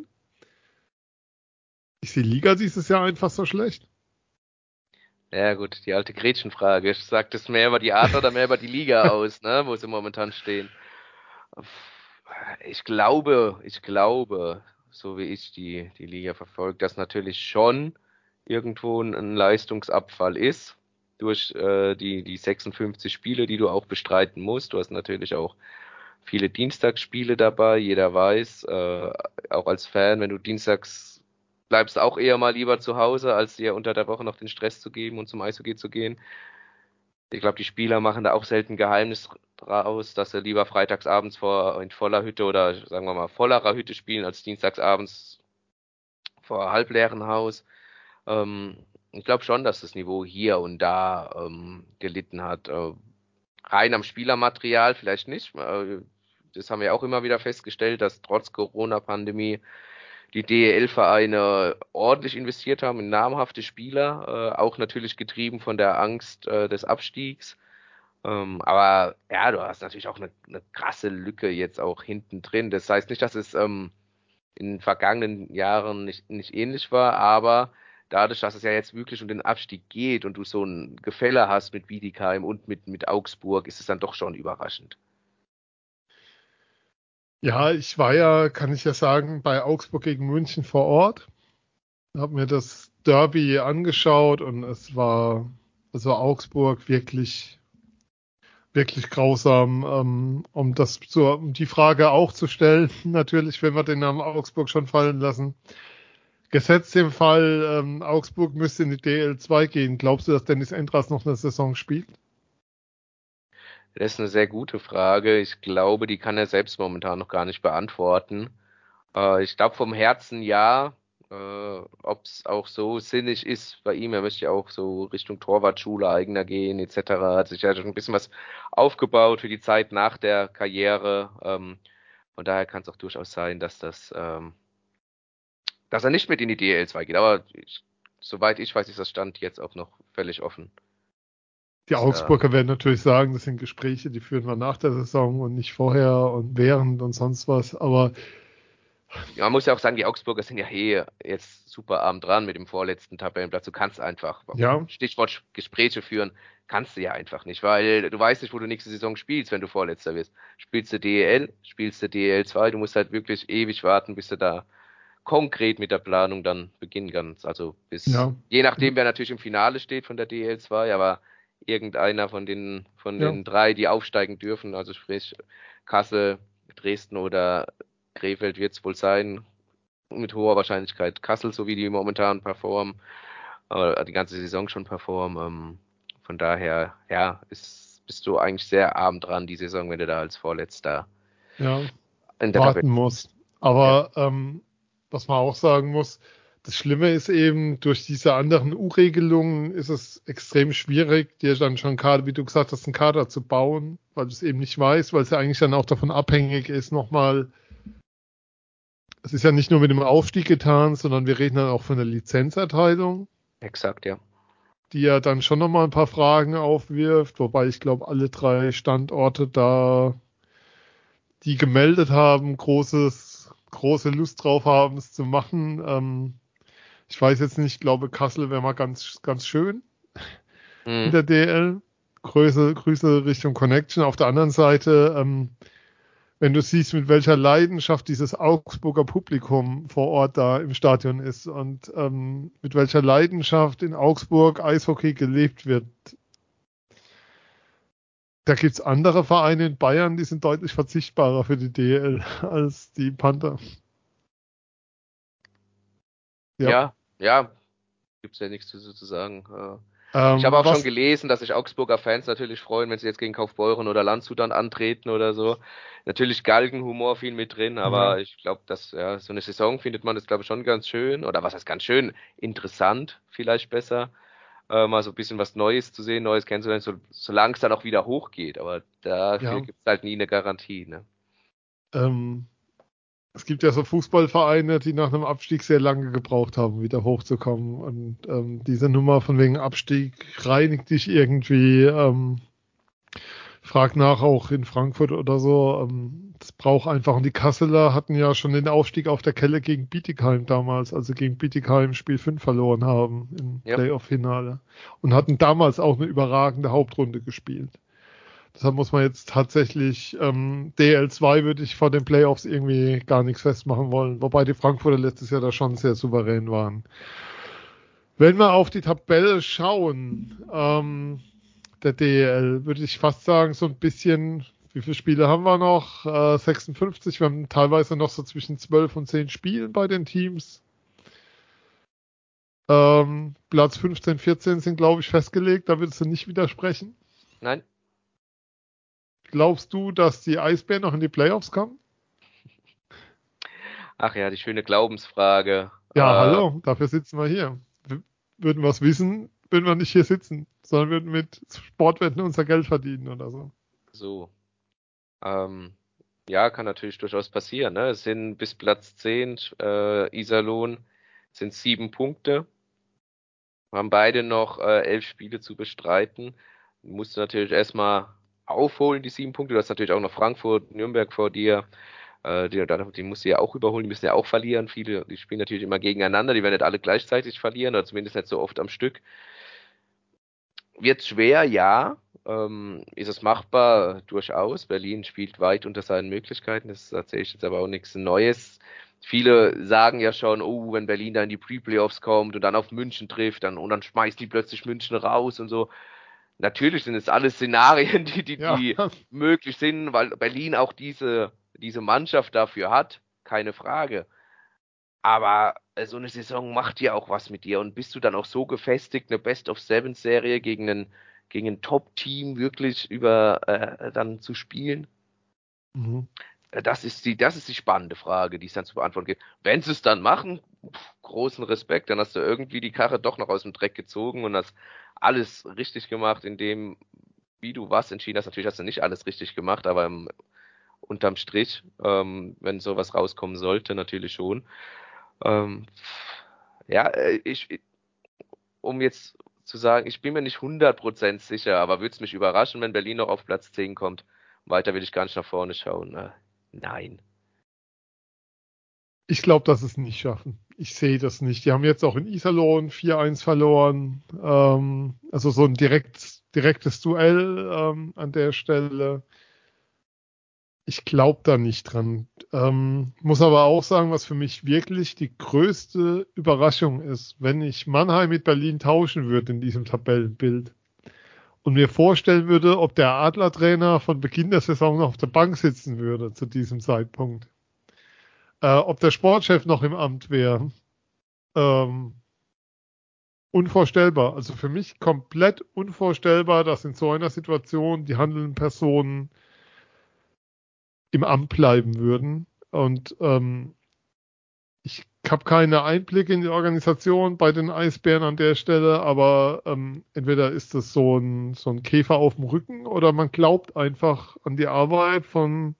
Ist die Liga dieses Jahr einfach so schlecht? Ja gut, die alte Gretchenfrage. Sagt es mehr über die Adler oder mehr über die Liga aus, ne, wo sie momentan stehen? Ich glaube, ich glaube, so wie ich die, die Liga verfolge, dass natürlich schon irgendwo ein Leistungsabfall ist durch äh, die, die 56 Spiele, die du auch bestreiten musst. Du hast natürlich auch viele Dienstagsspiele dabei. Jeder weiß, äh, auch als Fan, wenn du dienstags bleibst auch eher mal lieber zu Hause, als dir unter der Woche noch den Stress zu geben und zum Eishockey zu gehen. Ich glaube, die Spieler machen da auch selten Geheimnis draus, dass sie lieber freitagsabends vor, in voller Hütte oder sagen wir mal vollerer Hütte spielen, als dienstagsabends vor halbleeren Haus. Ähm, ich glaube schon, dass das Niveau hier und da ähm, gelitten hat. Äh, rein am Spielermaterial vielleicht nicht. Äh, das haben wir auch immer wieder festgestellt, dass trotz Corona-Pandemie die DEL-Vereine ordentlich investiert haben in namhafte Spieler, äh, auch natürlich getrieben von der Angst äh, des Abstiegs. Ähm, aber ja, du hast natürlich auch eine, eine, krasse Lücke jetzt auch hinten drin. Das heißt nicht, dass es ähm, in den vergangenen Jahren nicht, nicht ähnlich war, aber dadurch, dass es ja jetzt wirklich um den Abstieg geht und du so ein Gefälle hast mit Wiedikheim und mit, mit Augsburg, ist es dann doch schon überraschend. Ja, ich war ja, kann ich ja sagen, bei Augsburg gegen München vor Ort. Habe mir das Derby angeschaut und es war, also Augsburg wirklich, wirklich grausam, ähm, um das zu, um die Frage auch zu stellen. Natürlich, wenn wir den Namen Augsburg schon fallen lassen. Gesetzt im Fall, ähm, Augsburg müsste in die DL2 gehen. Glaubst du, dass Dennis Endras noch eine Saison spielt? Das ist eine sehr gute Frage. Ich glaube, die kann er selbst momentan noch gar nicht beantworten. Äh, ich glaube vom Herzen ja. Äh, Ob es auch so sinnig ist bei ihm, er möchte ja auch so Richtung Torwartschule eigener gehen etc. Hat sich ja schon ein bisschen was aufgebaut für die Zeit nach der Karriere. Ähm, von daher kann es auch durchaus sein, dass das ähm, dass er nicht mit in die DL2 geht. Aber ich, soweit ich weiß, ist das Stand jetzt auch noch völlig offen. Die Augsburger äh, werden natürlich sagen, das sind Gespräche, die führen wir nach der Saison und nicht vorher und während und sonst was. Aber ja, man muss ja auch sagen, die Augsburger sind ja eh jetzt super arm dran mit dem vorletzten Tabellenplatz. Du kannst einfach, ja. Stichwort Gespräche führen, kannst du ja einfach nicht, weil du weißt nicht, wo du nächste Saison spielst, wenn du Vorletzter wirst. Spielst du DEL, spielst du DEL 2, du musst halt wirklich ewig warten, bis du da konkret mit der Planung dann beginnen kannst. Also bis, ja. je nachdem, wer natürlich im Finale steht von der DL2, aber irgendeiner von den, von ja. den drei, die aufsteigen dürfen, also sprich Kassel, Dresden oder Krefeld wird es wohl sein, mit hoher Wahrscheinlichkeit Kassel, so wie die momentan performen, äh, die ganze Saison schon performen. Ähm, von daher, ja, ist, bist du eigentlich sehr arm dran, die Saison, wenn du da als Vorletzter ja, warten Tabelle. musst. Aber ja. ähm, was man auch sagen muss, das Schlimme ist eben, durch diese anderen U-Regelungen ist es extrem schwierig, dir dann schon Kader, wie du gesagt hast, einen Kader zu bauen, weil du es eben nicht weißt, weil es ja eigentlich dann auch davon abhängig ist, nochmal, es ist ja nicht nur mit dem Aufstieg getan, sondern wir reden dann auch von der Lizenzerteilung. Exakt, ja. Die ja dann schon nochmal ein paar Fragen aufwirft, wobei ich glaube, alle drei Standorte da, die gemeldet haben, großes große Lust drauf haben, es zu machen. Ähm, ich weiß jetzt nicht, ich glaube, Kassel wäre mal ganz, ganz schön mhm. in der DL. Grüße, Grüße Richtung Connection. Auf der anderen Seite, ähm, wenn du siehst, mit welcher Leidenschaft dieses Augsburger Publikum vor Ort da im Stadion ist und ähm, mit welcher Leidenschaft in Augsburg Eishockey gelebt wird, da gibt es andere Vereine in Bayern, die sind deutlich verzichtbarer für die DL als die Panther. Ja, ja, ja Gibt's ja nichts zu, sagen. Ähm, ich habe auch schon gelesen, dass sich Augsburger Fans natürlich freuen, wenn sie jetzt gegen Kaufbeuren oder Landshut dann antreten oder so. Natürlich Galgenhumor viel mit drin, aber ja. ich glaube, dass ja, so eine Saison findet man das glaube ich schon ganz schön oder was heißt ganz schön interessant vielleicht besser äh, mal so ein bisschen was Neues zu sehen, Neues kennenzulernen, so, solange es dann auch wieder hochgeht. Aber dafür ja. gibt es halt nie eine Garantie. Ne? Ähm, es gibt ja so Fußballvereine, die nach einem Abstieg sehr lange gebraucht haben, wieder hochzukommen. Und ähm, diese Nummer von wegen Abstieg reinigt dich irgendwie. Ähm, frag nach auch in Frankfurt oder so. Ähm, das braucht einfach. Und die Kasseler hatten ja schon den Aufstieg auf der Kelle gegen Bietigheim damals, also gegen Bietigheim Spiel 5 verloren haben im ja. Playoff-Finale. Und hatten damals auch eine überragende Hauptrunde gespielt. Deshalb muss man jetzt tatsächlich ähm, DL2 würde ich vor den Playoffs irgendwie gar nichts festmachen wollen, wobei die Frankfurter letztes Jahr da schon sehr souverän waren. Wenn wir auf die Tabelle schauen, ähm, der DL, würde ich fast sagen, so ein bisschen, wie viele Spiele haben wir noch? Äh, 56, wir haben teilweise noch so zwischen 12 und 10 Spielen bei den Teams. Ähm, Platz 15, 14 sind, glaube ich, festgelegt, da würdest du nicht widersprechen. Nein. Glaubst du, dass die Eisbären noch in die Playoffs kommen? Ach ja, die schöne Glaubensfrage. Ja, äh, hallo, dafür sitzen wir hier. Würden wir es wissen, würden wir nicht hier sitzen, sondern würden mit Sportwetten unser Geld verdienen oder so. So. Ähm, ja, kann natürlich durchaus passieren. Ne? Es sind bis Platz 10 äh, Iserlohn sind sieben Punkte. Wir haben beide noch äh, elf Spiele zu bestreiten. Du musst natürlich erstmal aufholen, die sieben Punkte. Du hast natürlich auch noch Frankfurt, Nürnberg vor dir. Äh, die, musst du ja auch überholen, die müssen ja auch verlieren. Viele, die spielen natürlich immer gegeneinander, die werden nicht alle gleichzeitig verlieren, oder zumindest nicht so oft am Stück. Wird schwer, ja. Ähm, ist es machbar? Durchaus. Berlin spielt weit unter seinen Möglichkeiten. Das erzähle ich jetzt aber auch nichts Neues. Viele sagen ja schon, oh, wenn Berlin da in die Pre-Playoffs kommt und dann auf München trifft, dann, und dann schmeißt die plötzlich München raus und so. Natürlich sind es alles Szenarien, die, die, ja. die möglich sind, weil Berlin auch diese, diese Mannschaft dafür hat. Keine Frage. Aber äh, so eine Saison macht ja auch was mit dir. Und bist du dann auch so gefestigt, eine Best-of-Seven-Serie gegen ein, gegen ein Top-Team wirklich über äh, dann zu spielen? Mhm. Äh, das ist die, das ist die spannende Frage, die es dann zu beantworten gibt. Wenn sie es dann machen, pff, großen Respekt, dann hast du irgendwie die Karre doch noch aus dem Dreck gezogen und hast alles richtig gemacht, in dem, wie du was entschieden hast. Natürlich hast du nicht alles richtig gemacht, aber im, unterm Strich, ähm, wenn sowas rauskommen sollte, natürlich schon. Ähm, ja, äh, ich, um jetzt zu sagen, ich bin mir nicht 100% sicher, aber würde es mich überraschen, wenn Berlin noch auf Platz 10 kommt. Weiter will ich gar nicht nach vorne schauen. Nein. Ich glaube, dass es nicht schaffen. Ich sehe das nicht. Die haben jetzt auch in Iserlohn 4-1 verloren. Ähm, also so ein direkt, direktes Duell ähm, an der Stelle ich glaube da nicht dran. Ähm, muss aber auch sagen, was für mich wirklich die größte Überraschung ist, wenn ich Mannheim mit Berlin tauschen würde in diesem Tabellenbild und mir vorstellen würde, ob der Adlertrainer von Beginn der Saison noch auf der Bank sitzen würde zu diesem Zeitpunkt. Äh, ob der Sportchef noch im Amt wäre. Ähm, unvorstellbar. Also für mich komplett unvorstellbar, dass in so einer Situation die handelnden Personen im Amt bleiben würden. Und ähm, ich habe keine Einblicke in die Organisation bei den Eisbären an der Stelle, aber ähm, entweder ist das so ein, so ein Käfer auf dem Rücken oder man glaubt einfach an die Arbeit von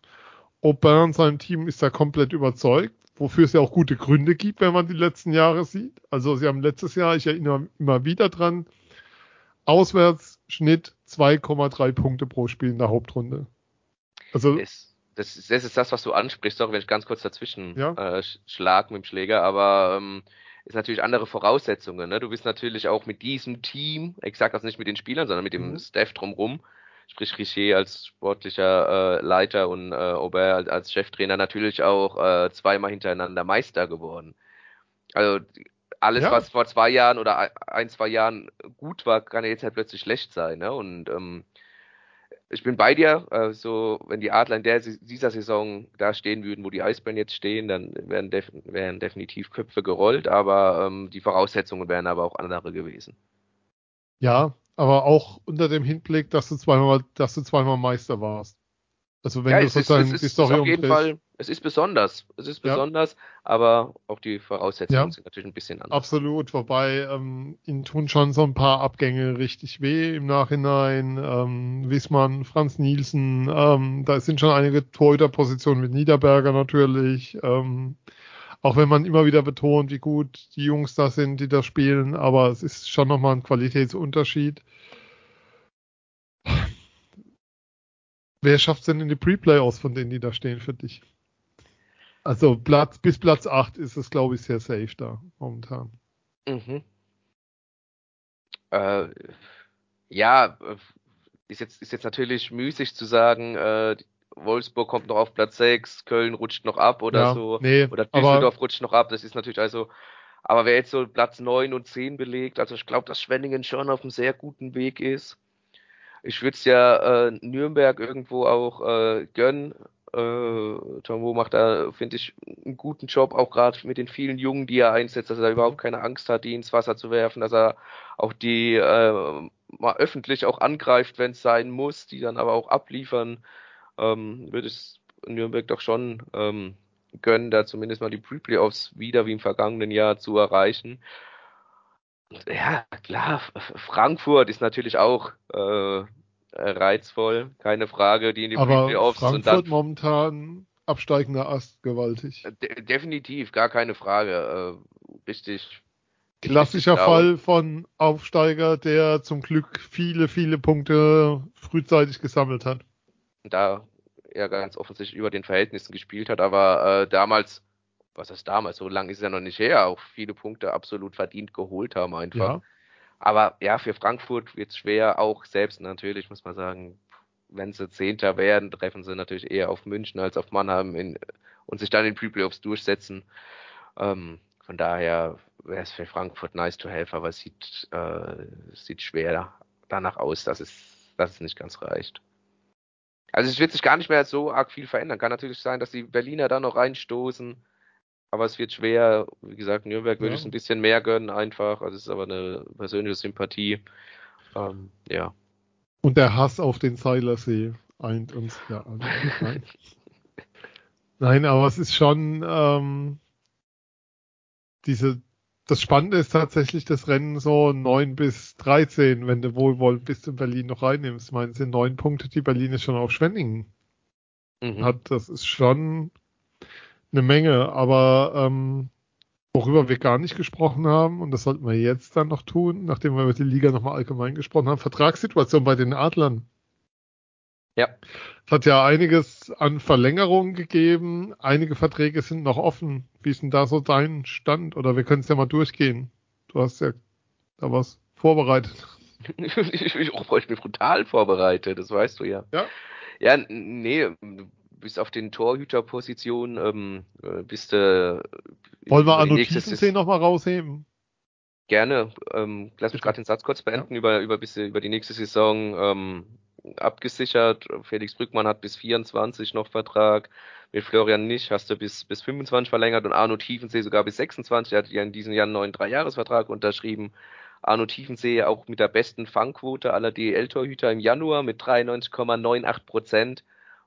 Aubin und seinem Team ist da komplett überzeugt, wofür es ja auch gute Gründe gibt, wenn man die letzten Jahre sieht. Also sie haben letztes Jahr, ich erinnere immer wieder dran, Auswärtsschnitt 2,3 Punkte pro Spiel in der Hauptrunde. Also es das, ist, das ist das, was du ansprichst, sorry, wenn ich ganz kurz dazwischen ja. äh, schlag mit dem Schläger, aber ähm, ist natürlich andere Voraussetzungen. Ne? Du bist natürlich auch mit diesem Team, exakt also nicht mit den Spielern, sondern mit dem mhm. Staff drumrum, sprich Richer als sportlicher äh, Leiter und äh, Aubert als, als Cheftrainer natürlich auch äh, zweimal hintereinander Meister geworden. Also alles, ja. was vor zwei Jahren oder ein, zwei Jahren gut war, kann ja jetzt halt plötzlich schlecht sein. Ne? Und ähm, ich bin bei dir. Also, wenn die Adler in der, dieser Saison da stehen würden, wo die Eisbären jetzt stehen, dann wären, def wären definitiv Köpfe gerollt, aber ähm, die Voraussetzungen wären aber auch andere gewesen. Ja, aber auch unter dem Hinblick, dass du zweimal, dass du zweimal Meister warst. Also wenn ja, du sozusagen ist, die Story ist auf jeden Fall, es ist besonders, es ist besonders, ja. aber auch die Voraussetzungen ja. sind natürlich ein bisschen anders. Absolut, wobei ähm, ihnen tun schon so ein paar Abgänge richtig weh im Nachhinein. Ähm, Wiesmann, Franz Nielsen, ähm, da sind schon einige Torhüterpositionen mit Niederberger natürlich. Ähm, auch wenn man immer wieder betont, wie gut die Jungs da sind, die da spielen, aber es ist schon nochmal ein Qualitätsunterschied. Wer schafft es denn in die Pre-Playoffs von denen, die da stehen für dich? Also Platz, bis Platz 8 ist es, glaube ich, sehr safe da momentan. Mhm. Äh, ja, ist jetzt, ist jetzt natürlich müßig zu sagen, äh, Wolfsburg kommt noch auf Platz 6, Köln rutscht noch ab oder ja, so. Nee, oder Düsseldorf rutscht noch ab. Das ist natürlich also. Aber wer jetzt so Platz 9 und 10 belegt, also ich glaube, dass Schwenningen schon auf einem sehr guten Weg ist. Ich würde es ja äh, Nürnberg irgendwo auch äh, gönnen. Äh, Tombo macht da, finde ich, einen guten Job, auch gerade mit den vielen Jungen, die er einsetzt, dass er da überhaupt keine Angst hat, die ins Wasser zu werfen, dass er auch die äh, mal öffentlich auch angreift, wenn es sein muss, die dann aber auch abliefern. Ähm, würde es Nürnberg doch schon ähm, gönnen, da zumindest mal die Pre-Playoffs wieder wie im vergangenen Jahr zu erreichen ja, klar, Frankfurt ist natürlich auch äh, reizvoll, keine Frage, die in die Aber Playoffs Frankfurt dann, momentan absteigender Ast gewaltig. Äh, de definitiv, gar keine Frage. Äh, richtig. Klassischer richtig Fall von Aufsteiger, der zum Glück viele, viele Punkte frühzeitig gesammelt hat. Da er ganz offensichtlich über den Verhältnissen gespielt hat, aber äh, damals was heißt damals, so lange ist ja noch nicht her, auch viele Punkte absolut verdient geholt haben einfach. Ja. Aber ja, für Frankfurt wird es schwer, auch selbst natürlich, muss man sagen, wenn sie Zehnter werden, treffen sie natürlich eher auf München als auf Mannheim in, und sich dann in Pre-Playoffs durchsetzen. Ähm, von daher wäre es für Frankfurt nice to have, aber es sieht, äh, sieht schwer danach aus, dass es, dass es nicht ganz reicht. Also es wird sich gar nicht mehr so arg viel verändern. Kann natürlich sein, dass die Berliner da noch reinstoßen aber es wird schwer. Wie gesagt, Nürnberg würde ich es ein bisschen mehr gönnen, einfach. Also es ist aber eine persönliche Sympathie. Ähm, ja. Und der Hass auf den Seilersee eint uns ja alle. Nein. Nein, aber es ist schon ähm, diese. Das Spannende ist tatsächlich das Rennen so 9 bis 13, wenn du wohlwollend bis in Berlin noch reinnimmst. Ich meine, es sind neun Punkte, die Berlin ist schon auf Schwenningen mhm. hat. Das ist schon eine Menge, aber ähm, worüber wir gar nicht gesprochen haben, und das sollten wir jetzt dann noch tun, nachdem wir über die Liga nochmal allgemein gesprochen haben, Vertragssituation bei den Adlern. Ja. Es hat ja einiges an Verlängerungen gegeben, einige Verträge sind noch offen. Wie ist denn da so dein Stand? Oder wir können es ja mal durchgehen. Du hast ja da was vorbereitet. ich, ich, ich, ich bin brutal vorbereitet, das weißt du ja. Ja. Ja, nee, bis auf den Torhüterposition ähm, äh, bist du. Äh, Wollen wir Arno Tiefensee nochmal rausheben? Gerne. Ähm, lass mich gerade den Satz kurz beenden. Ja. Über, über, bis, über die nächste Saison ähm, abgesichert. Felix Brückmann hat bis 24 noch Vertrag. Mit Florian nicht hast du bis, bis 25 verlängert und Arno Tiefensee sogar bis 26. Er hat ja in diesem Jahr einen neuen Dreijahresvertrag unterschrieben. Arno Tiefensee auch mit der besten Fangquote aller DL-Torhüter im Januar mit 93,98 Prozent.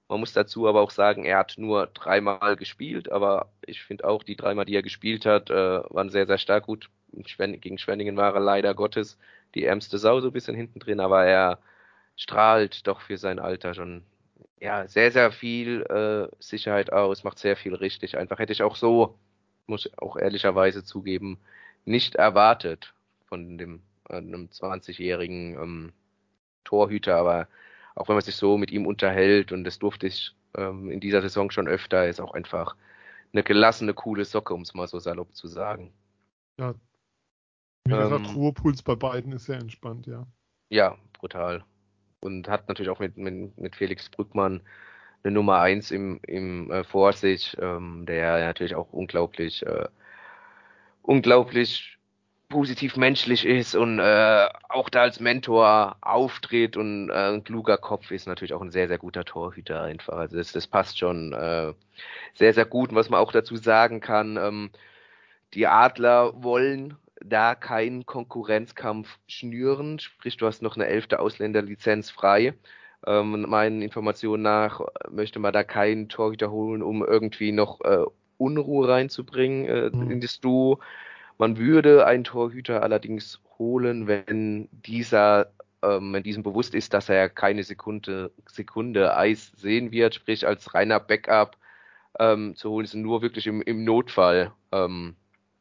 Man muss dazu aber auch sagen, er hat nur dreimal gespielt, aber ich finde auch, die dreimal, die er gespielt hat, äh, waren sehr, sehr stark gut. Gegen Schwenningen war er leider Gottes die ärmste Sau so ein bisschen hinten drin, aber er strahlt doch für sein Alter schon ja, sehr, sehr viel äh, Sicherheit aus, macht sehr viel richtig. Einfach hätte ich auch so, muss ich auch ehrlicherweise zugeben, nicht erwartet von dem äh, einem 20-jährigen ähm, Torhüter, aber auch wenn man sich so mit ihm unterhält und das durfte ich ähm, in dieser Saison schon öfter, ist auch einfach eine gelassene, coole Socke, um es mal so salopp zu sagen. Ja. Wie gesagt, ähm, Ruhepuls bei beiden ist sehr entspannt, ja. Ja, brutal. Und hat natürlich auch mit, mit, mit Felix Brückmann eine Nummer eins im, im äh, vor sich, ähm, der natürlich auch unglaublich, äh, unglaublich positiv menschlich ist und äh, auch da als Mentor auftritt und äh, ein kluger Kopf ist natürlich auch ein sehr, sehr guter Torhüter einfach. Also das, das passt schon äh, sehr, sehr gut. Und was man auch dazu sagen kann, ähm, die Adler wollen da keinen Konkurrenzkampf schnüren, sprich du hast noch eine elfte Ausländerlizenz frei. Ähm, meinen Informationen nach möchte man da keinen Torhüter holen, um irgendwie noch äh, Unruhe reinzubringen äh, mhm. in das Duo. Man würde einen Torhüter allerdings holen, wenn dieser, ähm, wenn diesem bewusst ist, dass er keine Sekunde, Sekunde Eis sehen wird, sprich als reiner Backup ähm, zu holen, ist nur wirklich im, im Notfall ähm,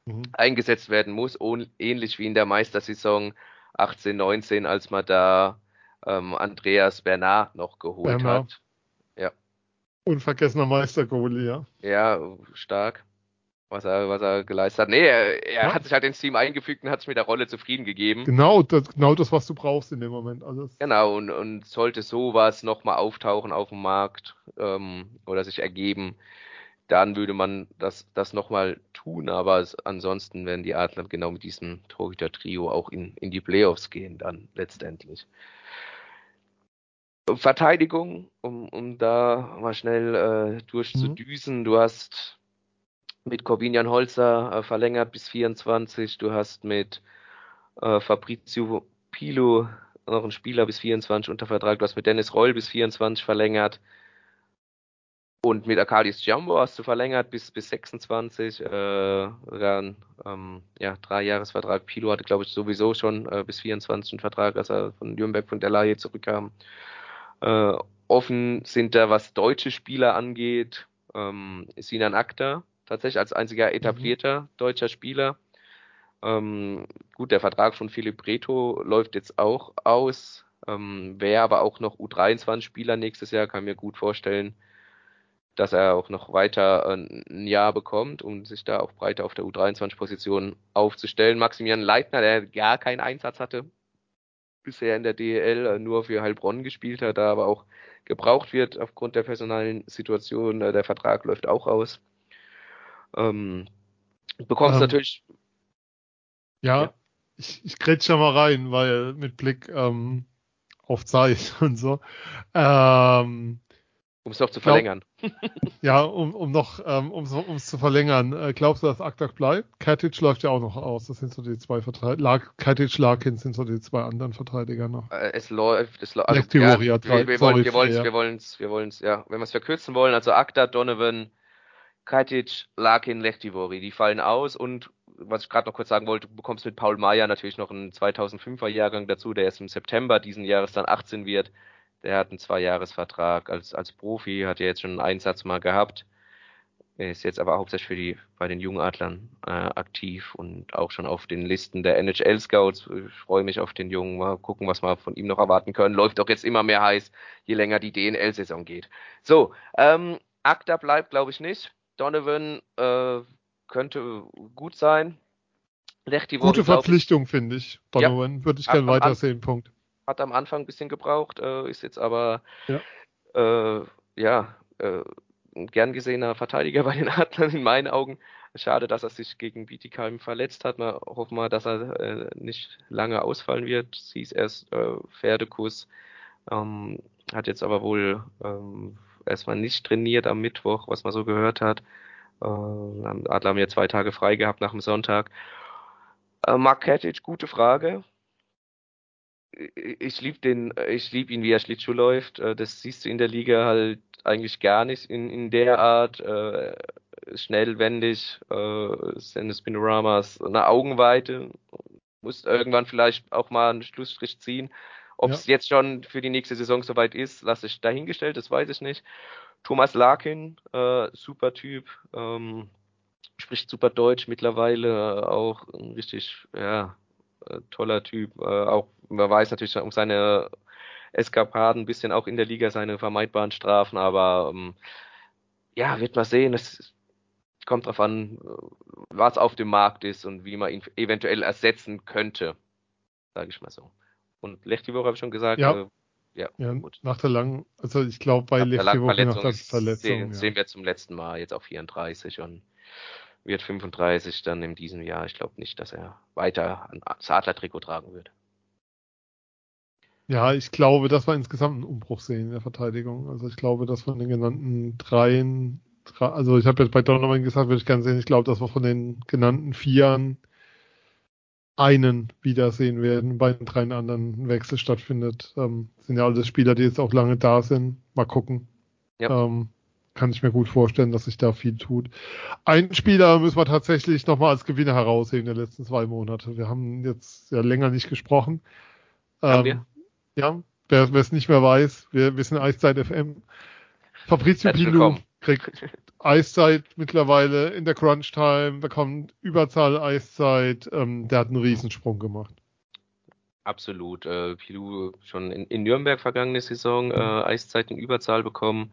mhm. eingesetzt werden muss, ähnlich wie in der Meistersaison 18, 19, als man da ähm, Andreas Bernard noch geholt Bernard. hat. Ja. Unvergessener Meistergoalie, ja. Ja, stark was er, was er geleistet hat. Nee, er, er ja. hat sich halt ins Team eingefügt und hat sich mit der Rolle zufrieden gegeben. Genau, das, genau das, was du brauchst in dem Moment. Also genau, und, und sollte sowas nochmal auftauchen auf dem Markt ähm, oder sich ergeben, dann würde man das, das nochmal tun, aber es, ansonsten werden die Adler genau mit diesem Torhüter-Trio auch in, in die Playoffs gehen dann letztendlich. Verteidigung, um, um da mal schnell äh, durchzudüsen. Mhm. Du hast mit Corbinian Holzer äh, verlängert bis 24. Du hast mit äh, Fabrizio Pilo noch einen Spieler bis 24 unter Vertrag. Du hast mit Dennis Reul bis 24 verlängert. Und mit Akadis Jumbo hast du verlängert bis, bis 26. Äh, dann, ähm, ja, drei Jahresvertrag. Pilo hatte, glaube ich, sowieso schon äh, bis 24 einen Vertrag, als er von Nürnberg von der Laie zurückkam. Äh, offen sind da, was deutsche Spieler angeht, ähm, Sinan Akta, tatsächlich als einziger mhm. etablierter deutscher Spieler. Ähm, gut, der Vertrag von Philipp Reto läuft jetzt auch aus. Ähm, Wäre aber auch noch U23-Spieler nächstes Jahr, kann mir gut vorstellen, dass er auch noch weiter äh, ein Jahr bekommt, um sich da auch breiter auf der U23-Position aufzustellen. Maximilian Leitner, der gar keinen Einsatz hatte, bisher in der DEL äh, nur für Heilbronn gespielt hat, da aber auch gebraucht wird aufgrund der personalen Situation. Äh, der Vertrag läuft auch aus. Ähm, bekommst ähm, natürlich. Ja, ja, ich, ich grätsch ja mal rein, weil mit Blick ähm, auf Zeit und so. Ähm, um es noch zu verlängern. ja, um, um noch, ähm, um es zu verlängern. Äh, glaubst du, dass Aktak bleibt? Katic läuft ja auch noch aus. Das sind so die zwei Verteidiger. Katic, Larkin sind so die zwei anderen Verteidiger noch. Äh, es läuft, es läuft. Also, ja, wir, wir, wollen, wir wollen es, wir wollen es, wir wollen es, ja. Wenn wir es verkürzen wollen, also Akta, Donovan, Kajtic, Larkin, Lechtivori, die fallen aus und was ich gerade noch kurz sagen wollte, du bekommst mit Paul Meyer natürlich noch einen 2005er Jahrgang dazu, der erst im September diesen Jahres dann 18 wird. Der hat einen Zweijahresvertrag als, als Profi, hat ja jetzt schon einen Einsatz mal gehabt. Ist jetzt aber hauptsächlich für die, bei den Jungadlern äh, aktiv und auch schon auf den Listen der NHL Scouts. Ich freue mich auf den Jungen, mal gucken, was wir von ihm noch erwarten können. Läuft doch jetzt immer mehr heiß, je länger die DNL-Saison geht. So, ähm, Akta bleibt, glaube ich, nicht. Donovan äh, könnte gut sein. Lechtivori, Gute Verpflichtung, finde ich. Donovan ja, würde ich gerne weitersehen. Punkt. Hat am Anfang ein bisschen gebraucht, äh, ist jetzt aber ja, äh, ja äh, ein gern gesehener Verteidiger bei den Adlern in meinen Augen. Schade, dass er sich gegen Bietigheim verletzt hat. Wir hoffen mal, dass er äh, nicht lange ausfallen wird. Sie ist erst äh, Pferdekuss. Ähm, hat jetzt aber wohl ähm, erstmal nicht trainiert am Mittwoch, was man so gehört hat. Äh, Adler haben ja zwei Tage frei gehabt nach dem Sonntag. Äh, Mark Katic, gute Frage. Ich liebe den, ich liebe ihn, wie er Schlittschuh läuft. Äh, das siehst du in der Liga halt eigentlich gar nicht in, in der Art. Äh, schnell, wendig, äh, seine Spinoramas, eine Augenweite. Muss irgendwann vielleicht auch mal einen Schlussstrich ziehen. Ob es ja. jetzt schon für die nächste Saison soweit ist, lasse ich dahingestellt, das weiß ich nicht. Thomas Larkin, äh, super Typ, ähm, spricht super Deutsch mittlerweile, äh, auch ein richtig, ja, äh, toller Typ. Äh, auch, man weiß natürlich um seine Eskapaden, ein bisschen auch in der Liga seine vermeidbaren Strafen, aber ähm, ja, wird man sehen. Es kommt darauf an, was auf dem Markt ist und wie man ihn eventuell ersetzen könnte, sage ich mal so. Und Lechtivor habe ich schon gesagt. Ja. Äh, ja, ja gut. nach der langen, also ich glaube bei Lechtivor nach der Verletzung. Sehen, ja. sehen wir zum letzten Mal jetzt auf 34 und wird 35 dann in diesem Jahr. Ich glaube nicht, dass er weiter das Adler-Trikot tragen wird. Ja, ich glaube, dass wir insgesamt einen Umbruch sehen in der Verteidigung. Also ich glaube, dass von den genannten dreien, also ich habe jetzt bei Donovan gesagt, würde ich gerne sehen, ich glaube, dass wir von den genannten Vieren einen wiedersehen werden, bei den drei anderen Wechsel stattfindet. Ähm, sind ja alles Spieler, die jetzt auch lange da sind. Mal gucken. Ja. Ähm, kann ich mir gut vorstellen, dass sich da viel tut. Einen Spieler müssen wir tatsächlich nochmal als Gewinner herausheben der letzten zwei Monate. Wir haben jetzt ja länger nicht gesprochen. Haben ähm, wir? Ja, wer es nicht mehr weiß, wir wissen Eiszeit FM. Fabrizio Pilu kriegt Eiszeit mittlerweile in der Crunch Time, bekommt Überzahl Eiszeit. Ähm, der hat einen Riesensprung gemacht. Absolut. Äh, Pilou schon in, in Nürnberg vergangene Saison äh, Eiszeit in Überzahl bekommen.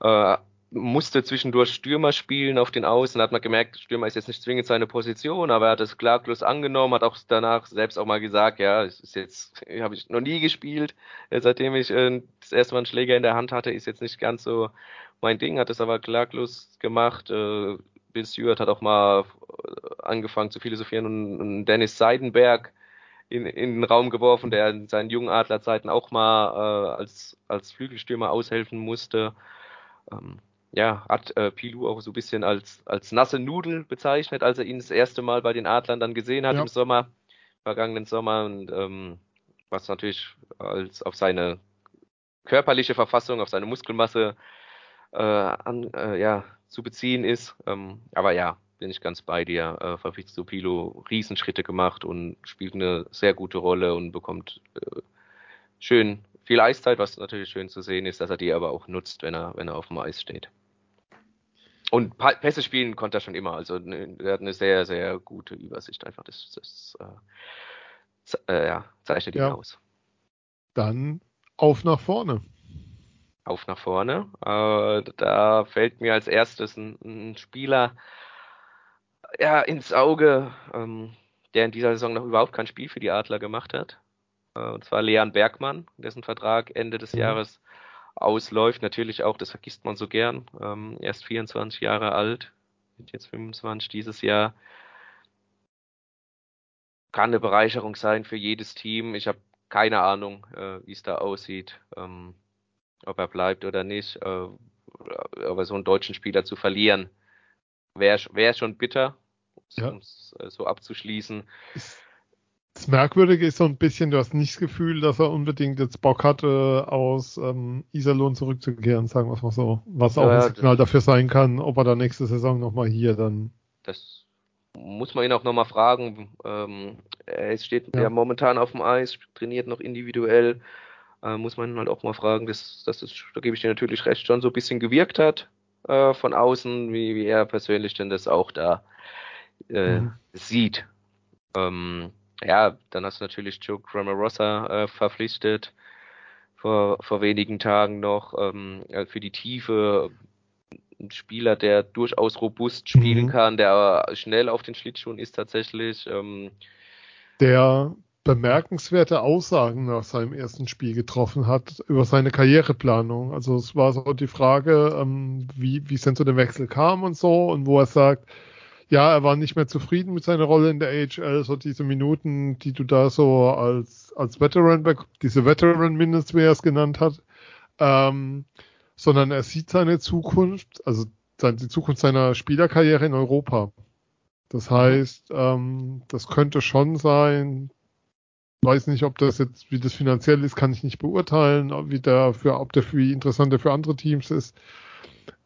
Äh, musste zwischendurch Stürmer spielen auf den Außen, hat man gemerkt, Stürmer ist jetzt nicht zwingend seine Position, aber er hat es klaglos angenommen, hat auch danach selbst auch mal gesagt, ja, es ist jetzt, habe ich noch nie gespielt, äh, seitdem ich äh, das erste Mal einen Schläger in der Hand hatte, ist jetzt nicht ganz so mein Ding, hat es aber klaglos gemacht. Äh, Bill Stewart hat auch mal äh, angefangen zu philosophieren und, und Dennis Seidenberg in, in den Raum geworfen, der in seinen jungen Adlerzeiten auch mal äh, als, als Flügelstürmer aushelfen musste. Ähm, ja, hat äh, Pilou auch so ein bisschen als, als nasse Nudel bezeichnet, als er ihn das erste Mal bei den Adlern dann gesehen hat ja. im Sommer, vergangenen Sommer. Und ähm, was natürlich als auf seine körperliche Verfassung, auf seine Muskelmasse äh, an, äh, ja, zu beziehen ist. Ähm, aber ja, bin ich ganz bei dir. Äh, Fabrizio Pilo Riesenschritte gemacht und spielt eine sehr gute Rolle und bekommt äh, schön viel Eiszeit, was natürlich schön zu sehen ist, dass er die aber auch nutzt, wenn er, wenn er auf dem Eis steht. Und Pässe spielen konnte er schon immer. Also ne, er hat eine sehr, sehr gute Übersicht einfach. Das, das äh, äh, ja, zeichnet ihn ja. aus. Dann auf nach vorne. Auf nach vorne. Äh, da fällt mir als erstes ein, ein Spieler ja, ins Auge, ähm, der in dieser Saison noch überhaupt kein Spiel für die Adler gemacht hat. Äh, und zwar Leon Bergmann, dessen Vertrag Ende des mhm. Jahres ausläuft. Natürlich auch, das vergisst man so gern. Ähm, erst 24 Jahre alt, wird jetzt 25 dieses Jahr. Kann eine Bereicherung sein für jedes Team. Ich habe keine Ahnung, äh, wie es da aussieht, ähm, ob er bleibt oder nicht. Äh, aber so einen deutschen Spieler zu verlieren, wäre wär schon bitter, ja. um es äh, so abzuschließen. Das Merkwürdige ist so ein bisschen, du hast nicht das Gefühl, dass er unbedingt jetzt Bock hatte, aus ähm, Iserlohn zurückzukehren, sagen wir es mal so. Was auch ja, ein Signal dafür sein kann, ob er dann nächste Saison nochmal hier dann. Das muss man ihn auch nochmal fragen. Ähm, er steht ja. ja. momentan auf dem Eis, trainiert noch individuell. Äh, muss man halt auch mal fragen, dass, dass das, da gebe ich dir natürlich recht, schon so ein bisschen gewirkt hat äh, von außen, wie, wie er persönlich denn das auch da äh, mhm. sieht. Ähm, ja, dann hast du natürlich Joe Grammarosa äh, verpflichtet vor, vor wenigen Tagen noch ähm, für die Tiefe. Ein Spieler, der durchaus robust spielen mhm. kann, der schnell auf den Schlittschuhen ist tatsächlich. Ähm, der bemerkenswerte Aussagen nach seinem ersten Spiel getroffen hat über seine Karriereplanung. Also es war so die Frage, ähm, wie, wie es denn zu dem Wechsel kam und so und wo er sagt, ja, er war nicht mehr zufrieden mit seiner Rolle in der AHL, so diese Minuten, die du da so als, als Veteran, diese Veteran Minutes, wie er es genannt hat, ähm, sondern er sieht seine Zukunft, also die Zukunft seiner Spielerkarriere in Europa. Das heißt, ähm, das könnte schon sein, weiß nicht, ob das jetzt, wie das finanziell ist, kann ich nicht beurteilen, wie der für, ob der für interessanter für andere Teams ist.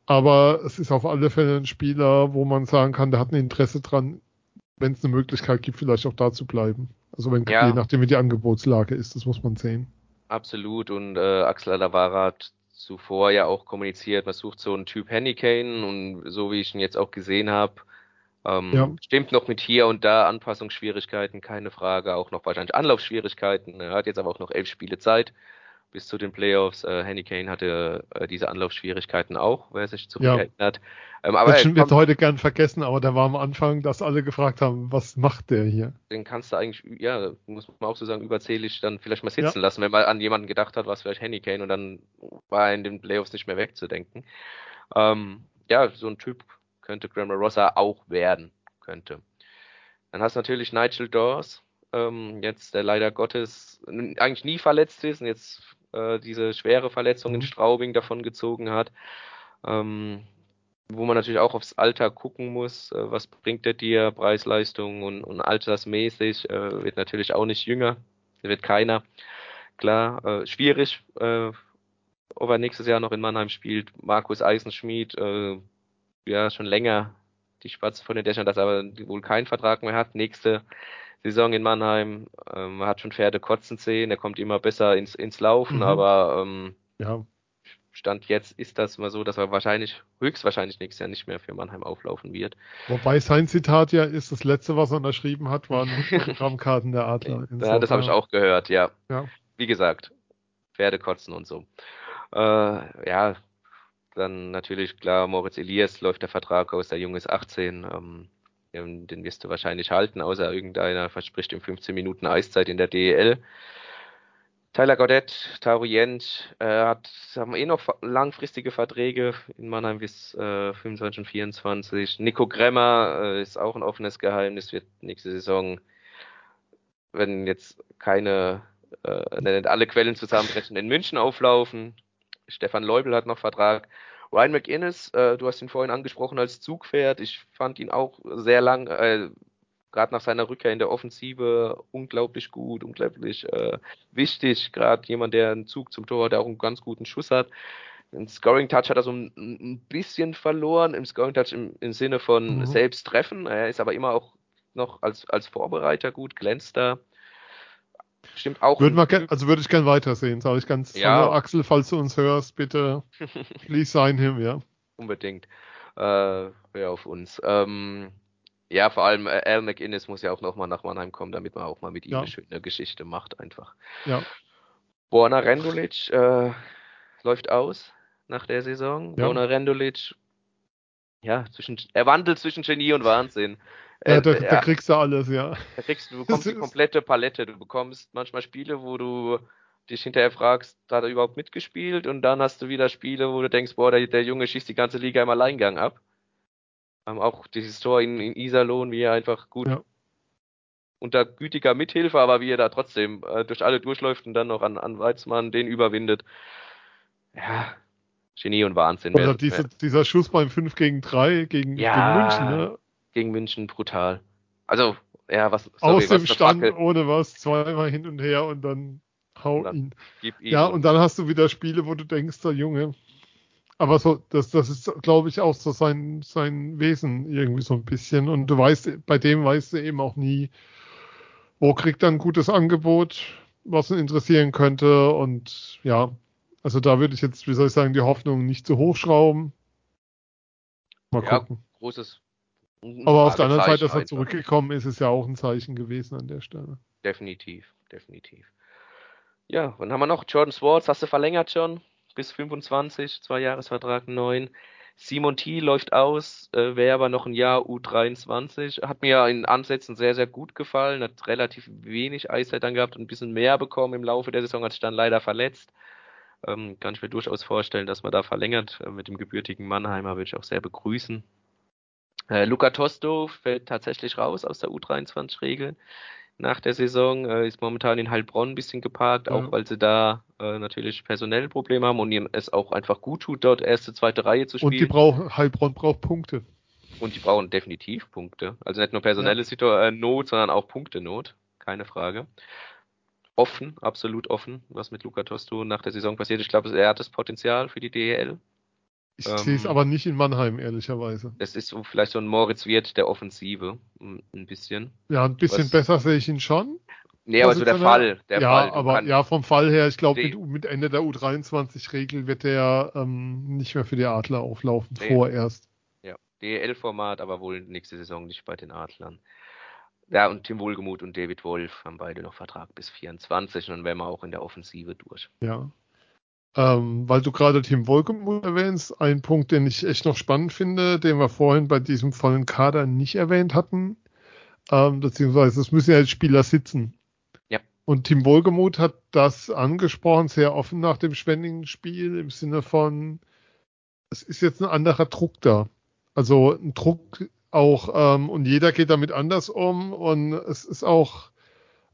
Aber es ist auf alle Fälle ein Spieler, wo man sagen kann, der hat ein Interesse dran, wenn es eine Möglichkeit gibt, vielleicht auch da zu bleiben. Also wenn, ja. je nachdem wie die Angebotslage ist, das muss man sehen. Absolut. Und äh, Axel Alavara hat zuvor ja auch kommuniziert, man sucht so einen Typ Hennykane und so wie ich ihn jetzt auch gesehen habe, ähm, ja. stimmt noch mit hier und da Anpassungsschwierigkeiten, keine Frage, auch noch wahrscheinlich Anlaufschwierigkeiten. Er hat jetzt aber auch noch elf Spiele Zeit bis zu den Playoffs. Äh, Henny Kane hatte äh, diese Anlaufschwierigkeiten auch, wer sich zu ja. erinnert. Ähm, aber das wird heute gern vergessen, aber da war am Anfang, dass alle gefragt haben, was macht der hier? Den kannst du eigentlich, ja, muss man auch so sagen, überzählig dann vielleicht mal sitzen ja. lassen, wenn man an jemanden gedacht hat, was vielleicht Henny Kane und dann war er in den Playoffs nicht mehr wegzudenken. Ähm, ja, so ein Typ könnte Graham Rossa auch werden, könnte. Dann hast du natürlich Nigel Dawes, ähm, jetzt der leider Gottes eigentlich nie verletzt ist und jetzt äh, diese schwere Verletzung in mhm. Straubing davon gezogen hat. Ähm, wo man natürlich auch aufs Alter gucken muss, äh, was bringt der dir, Preis-Leistung und, und altersmäßig, äh, wird natürlich auch nicht jünger, wird keiner. Klar, äh, schwierig, äh, ob er nächstes Jahr noch in Mannheim spielt. Markus Eisenschmied, äh, ja, schon länger die Spatze von den Dächern, dass er aber wohl keinen Vertrag mehr hat. Nächste Saison in Mannheim, ähm, hat schon Pferde kotzen sehen, er kommt immer besser ins, ins Laufen, mhm. aber ähm, ja. Stand jetzt ist das mal so, dass er wahrscheinlich, höchstwahrscheinlich nächstes Jahr nicht mehr für Mannheim auflaufen wird. Wobei sein Zitat ja ist, das letzte, was er unterschrieben hat, waren Programmkarten der Adler. ja, das habe ich auch gehört, ja. ja. Wie gesagt, Pferde kotzen und so. Äh, ja, dann natürlich klar, Moritz Elias läuft der Vertrag aus, der Junge ist 18. Ähm, den wirst du wahrscheinlich halten, außer irgendeiner verspricht ihm 15 Minuten Eiszeit in der DEL. Tyler Gaudet, Taru Jent, äh, hat, haben eh noch langfristige Verträge in Mannheim bis äh, 25 und 24. Nico Gremmer äh, ist auch ein offenes Geheimnis, wird nächste Saison, wenn jetzt keine, äh, alle Quellen zusammenbrechen, in München auflaufen. Stefan Leubel hat noch Vertrag. Ryan McInnes, äh, du hast ihn vorhin angesprochen als Zugpferd. Ich fand ihn auch sehr lang, äh, gerade nach seiner Rückkehr in der Offensive, unglaublich gut, unglaublich äh, wichtig. Gerade jemand, der einen Zug zum Tor hat, der auch einen ganz guten Schuss hat. Den Scoring Touch hat er so ein, ein bisschen verloren, im Scoring Touch im, im Sinne von mhm. selbst treffen. Er ist aber immer auch noch als, als Vorbereiter gut, glänzt da. Stimmt auch. Würde man also würde ich gern weitersehen, sage ich ganz. Ja. Hallo Axel, falls du uns hörst, bitte please sign him, ja. Unbedingt. Äh, ja, auf uns. Ähm, ja, vor allem äh, Al McInnes muss ja auch nochmal nach Mannheim kommen, damit man auch mal mit ihm ja. eine schöne Geschichte macht, einfach. Ja. Borna Rendulic äh, läuft aus nach der Saison. Ja. Borna Rendulic, ja, zwischen, er wandelt zwischen Genie und Wahnsinn. Ja, da, da, kriegst du alles, ja. Da kriegst du, bekommst die komplette Palette. Du bekommst manchmal Spiele, wo du dich hinterher fragst, hat er überhaupt mitgespielt? Und dann hast du wieder Spiele, wo du denkst, boah, der, der Junge schießt die ganze Liga im Alleingang ab. Ähm, auch dieses Tor in, in Iserlohn, wie er einfach gut ja. unter gütiger Mithilfe, aber wie er da trotzdem äh, durch alle durchläuft und dann noch an, an Weizmann den überwindet. Ja, Genie und Wahnsinn. Oder diese, dieser Schuss beim 5 gegen 3 gegen, ja, gegen München, ne? Gegen München brutal. Also, ja, was. Sorry, Aus dem Stand, ohne was, zweimal hin und her und dann hau und ihn. ihn. Ja, und dann hast du wieder Spiele, wo du denkst, der Junge, aber so, das, das ist, glaube ich, auch so sein, sein Wesen irgendwie so ein bisschen. Und du weißt, bei dem weißt du eben auch nie, wo kriegt er ein gutes Angebot, was ihn interessieren könnte. Und ja, also da würde ich jetzt, wie soll ich sagen, die Hoffnung nicht zu hochschrauben. Mal ja, gucken. Großes. Aber auf der anderen Seite, dass er zurückgekommen ist, ist ja auch ein Zeichen gewesen an der Stelle. Definitiv, definitiv. Ja, wann haben wir noch? Jordan Swartz, hast du verlängert schon? bis 25, zwei Jahresvertrag 9. Simon T läuft aus, äh, wäre aber noch ein Jahr U23. Hat mir in Ansätzen sehr, sehr gut gefallen, hat relativ wenig Eiszeit dann gehabt und ein bisschen mehr bekommen im Laufe der Saison, hat sich dann leider verletzt. Ähm, kann ich mir durchaus vorstellen, dass man da verlängert. Äh, mit dem gebürtigen Mannheimer würde ich auch sehr begrüßen. Äh, Luca Tosto fällt tatsächlich raus aus der U23-Regel nach der Saison, äh, ist momentan in Heilbronn ein bisschen geparkt, ja. auch weil sie da äh, natürlich personelle Probleme haben und ihnen es auch einfach gut tut, dort erste, zweite Reihe zu spielen. Und die brauchen, Heilbronn braucht Punkte. Und die brauchen definitiv Punkte. Also nicht nur personelle ja. äh, Not, sondern auch Punkte-Not. Keine Frage. Offen, absolut offen, was mit Luca Tosto nach der Saison passiert. Ich glaube, er hat das Potenzial für die DEL. Ich ähm, sehe es aber nicht in Mannheim, ehrlicherweise. Es ist so, vielleicht so ein Moritz Wirt der Offensive, ein bisschen. Ja, ein bisschen Was, besser sehe ich ihn schon. Nee, aber so der Fall. Der ja, Fall. aber ja, vom Fall her, ich glaube, mit, mit, Ende der U23-Regel wird der ähm, nicht mehr für die Adler auflaufen, nee. vorerst. Ja, DEL-Format, aber wohl nächste Saison nicht bei den Adlern. Ja, und Tim Wohlgemuth und David Wolf haben beide noch Vertrag bis 24 und dann wären wir auch in der Offensive durch. Ja. Ähm, weil du gerade Team Wolkemuth erwähnst, ein Punkt, den ich echt noch spannend finde, den wir vorhin bei diesem vollen Kader nicht erwähnt hatten, ähm, beziehungsweise es müssen ja jetzt Spieler sitzen. Ja. Und Team Wohlgemuth hat das angesprochen, sehr offen nach dem Schwenningen-Spiel, im Sinne von, es ist jetzt ein anderer Druck da. Also ein Druck auch ähm, und jeder geht damit anders um und es ist auch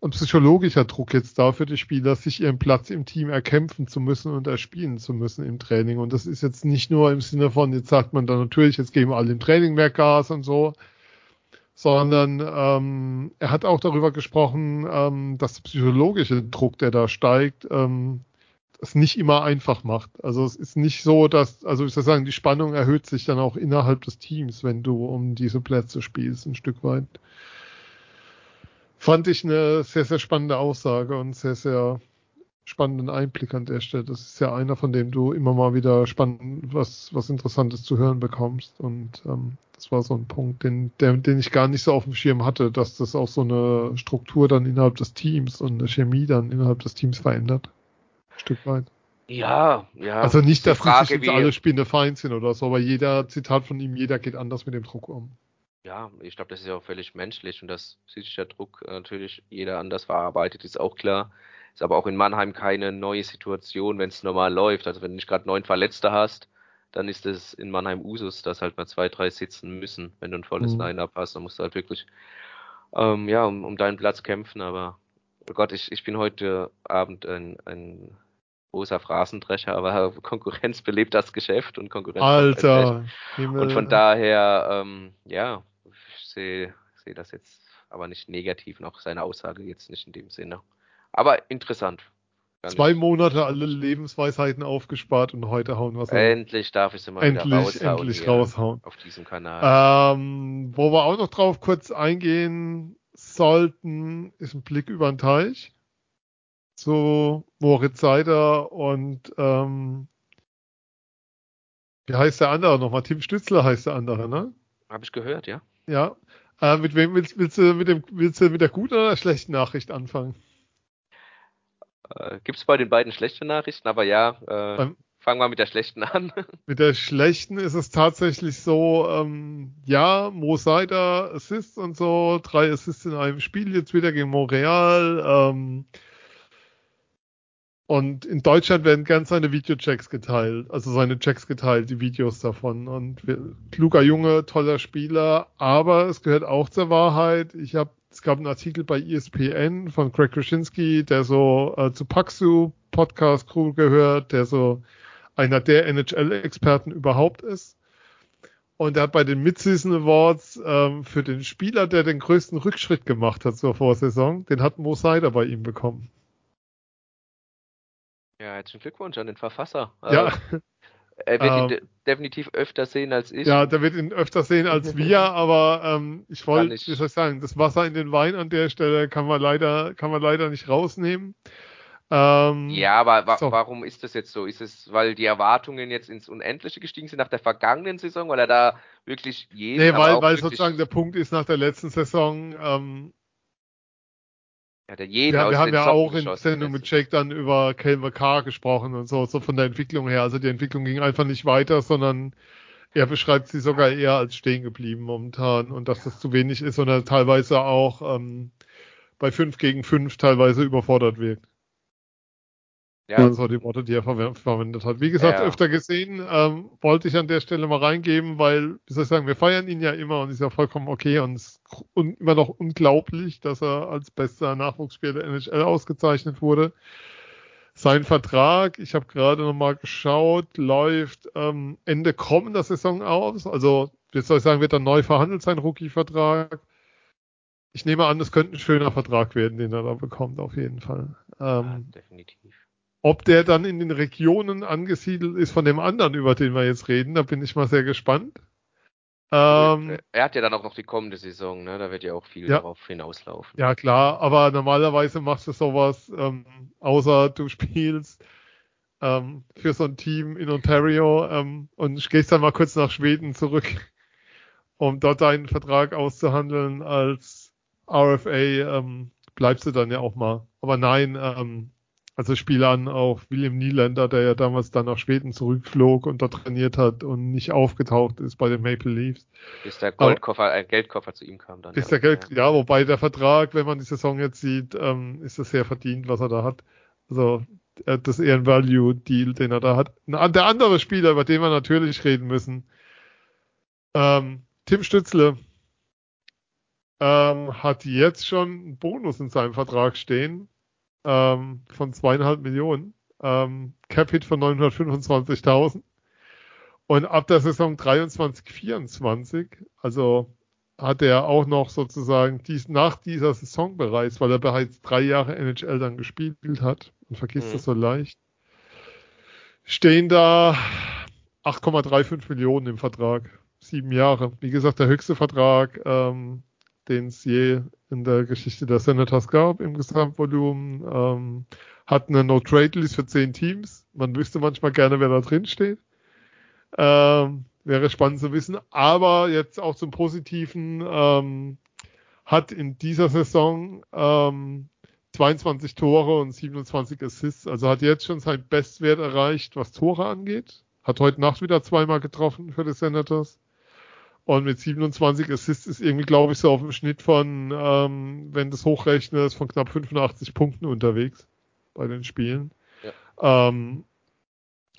ein psychologischer Druck jetzt da für die Spieler, sich ihren Platz im Team erkämpfen zu müssen und erspielen zu müssen im Training. Und das ist jetzt nicht nur im Sinne von, jetzt sagt man dann natürlich, jetzt geben alle im Training mehr Gas und so, sondern ähm, er hat auch darüber gesprochen, ähm, dass der psychologische Druck, der da steigt, ähm, es nicht immer einfach macht. Also es ist nicht so, dass, also ich soll sagen, die Spannung erhöht sich dann auch innerhalb des Teams, wenn du um diese Plätze spielst, ein Stück weit fand ich eine sehr, sehr spannende Aussage und sehr, sehr spannenden Einblick an der Stelle. Das ist ja einer, von dem du immer mal wieder spannend was, was Interessantes zu hören bekommst. Und ähm, das war so ein Punkt, den, der, den ich gar nicht so auf dem Schirm hatte, dass das auch so eine Struktur dann innerhalb des Teams und eine Chemie dann innerhalb des Teams verändert. Ein Stück weit. Ja, ja. Also nicht, dass Frage, sich jetzt alle Spielende Feind sind oder so, aber jeder, Zitat von ihm, jeder geht anders mit dem Druck um. Ja, ich glaube, das ist ja auch völlig menschlich und dass psychischer Druck äh, natürlich jeder anders verarbeitet, ist auch klar. Ist aber auch in Mannheim keine neue Situation, wenn es normal läuft. Also wenn du nicht gerade neun Verletzte hast, dann ist es in Mannheim Usus, dass halt mal zwei, drei sitzen müssen, wenn du ein volles mhm. Line-Up hast. Dann musst du halt wirklich ähm, ja, um, um deinen Platz kämpfen. Aber oh Gott, ich, ich bin heute Abend ein, ein großer Phrasendrescher, aber Konkurrenz belebt das Geschäft und Konkurrenz. Alter. Und von daher, ähm, ja, sehe seh das jetzt aber nicht negativ, noch seine Aussage jetzt nicht in dem Sinne. Aber interessant. Zwei nicht. Monate alle Lebensweisheiten aufgespart und heute hauen wir Endlich darf ich sie mal endlich, raushauen. Endlich raushauen. Auf diesem Kanal. Ähm, wo wir auch noch drauf kurz eingehen sollten, ist ein Blick über den Teich. Zu Moritz Seider und ähm, wie heißt der andere nochmal? Tim Stützler heißt der andere, ne? Habe ich gehört, ja. Ja. Äh, mit wem willst, willst, du mit dem willst du mit der guten oder der schlechten Nachricht anfangen? Äh, Gibt es bei den beiden schlechte Nachrichten, aber ja, äh, Beim, fangen wir mit der schlechten an. mit der schlechten ist es tatsächlich so, ähm, ja, Mo Seider Assists und so, drei Assists in einem Spiel jetzt wieder gegen Montreal. Ähm, und in Deutschland werden ganz seine Videochecks geteilt, also seine Checks geteilt, die Videos davon. Und kluger Junge, toller Spieler, aber es gehört auch zur Wahrheit. Ich habe, es gab einen Artikel bei ESPN von Craig Krasinski, der so äh, zu Paxu Podcast Crew gehört, der so einer der NHL-Experten überhaupt ist. Und er hat bei den Midseason Awards ähm, für den Spieler, der den größten Rückschritt gemacht hat zur Vorsaison, den hat Mo Seider bei ihm bekommen. Ja, herzlichen Glückwunsch an den Verfasser. Ja. Also, er wird ihn ähm, definitiv öfter sehen als ich. Ja, der wird ihn öfter sehen als wir, aber ähm, ich wollte, wie soll ich sagen, das Wasser in den Wein an der Stelle kann man leider, kann man leider nicht rausnehmen. Ähm, ja, aber wa so. warum ist das jetzt so? Ist es, weil die Erwartungen jetzt ins Unendliche gestiegen sind nach der vergangenen Saison, weil er da wirklich jeden. Nee, weil, weil sozusagen der Punkt ist nach der letzten Saison, ähm, ja, der jeden ja, wir haben ja auch in Sendung mit Jake dann über Kelmer K gesprochen und so, so von der Entwicklung her. Also die Entwicklung ging einfach nicht weiter, sondern er beschreibt sie sogar eher als stehen geblieben momentan und dass das zu wenig ist und er teilweise auch ähm, bei 5 gegen 5 teilweise überfordert wirkt. Ja. Das war die Worte, die er verwendet hat. Wie gesagt, ja. öfter gesehen, ähm, wollte ich an der Stelle mal reingeben, weil, wie soll ich sagen, wir feiern ihn ja immer und ist ja vollkommen okay und es ist immer noch unglaublich, dass er als bester Nachwuchsspieler der NHL ausgezeichnet wurde. Sein Vertrag, ich habe gerade nochmal geschaut, läuft ähm, Ende kommender Saison aus. Also, wie soll ich sagen, wird dann neu verhandelt, sein Rookie-Vertrag. Ich nehme an, es könnte ein schöner Vertrag werden, den er da bekommt, auf jeden Fall. Ähm, ja, definitiv. Ob der dann in den Regionen angesiedelt ist von dem anderen, über den wir jetzt reden, da bin ich mal sehr gespannt. Ähm, er hat ja dann auch noch die kommende Saison, ne? Da wird ja auch viel ja, darauf hinauslaufen. Ja, klar, aber normalerweise machst du sowas, ähm, außer du spielst ähm, für so ein Team in Ontario ähm, und gehst dann mal kurz nach Schweden zurück, um dort deinen Vertrag auszuhandeln als RFA, ähm, bleibst du dann ja auch mal. Aber nein, ähm, also Spieler an auch William Nylander, der ja damals dann nach Schweden zurückflog und dort trainiert hat und nicht aufgetaucht ist bei den Maple Leafs. Bis der Goldkoffer, äh, Geldkoffer zu ihm kam dann. Bis der Geld, ja. ja, wobei der Vertrag, wenn man die Saison jetzt sieht, ähm, ist das sehr verdient, was er da hat. Also das ist eher ein Value-Deal, den er da hat. Der andere Spieler, über den wir natürlich reden müssen, Ähm, Tim Stützle ähm, hat jetzt schon einen Bonus in seinem Vertrag stehen ähm, von zweieinhalb Millionen. Ähm, Cap-Hit von 925.000. Und ab der Saison 23, 24, also hat er auch noch sozusagen dies, nach dieser Saison bereits, weil er bereits drei Jahre NHL dann gespielt hat und vergisst mhm. das so leicht, stehen da 8,35 Millionen im Vertrag. Sieben Jahre. Wie gesagt, der höchste Vertrag, ähm, den es je in der Geschichte der Senators gab im Gesamtvolumen. Ähm, hat eine No-Trade-List für zehn Teams. Man wüsste manchmal gerne, wer da drin steht. Ähm, wäre spannend zu wissen. Aber jetzt auch zum Positiven ähm, hat in dieser Saison ähm, 22 Tore und 27 Assists. Also hat jetzt schon seinen Bestwert erreicht, was Tore angeht. Hat heute Nacht wieder zweimal getroffen für die Senators. Und mit 27 Assists ist irgendwie, glaube ich, so auf dem Schnitt von, ähm, wenn das hochrechnet, von knapp 85 Punkten unterwegs bei den Spielen. Ja. Ähm,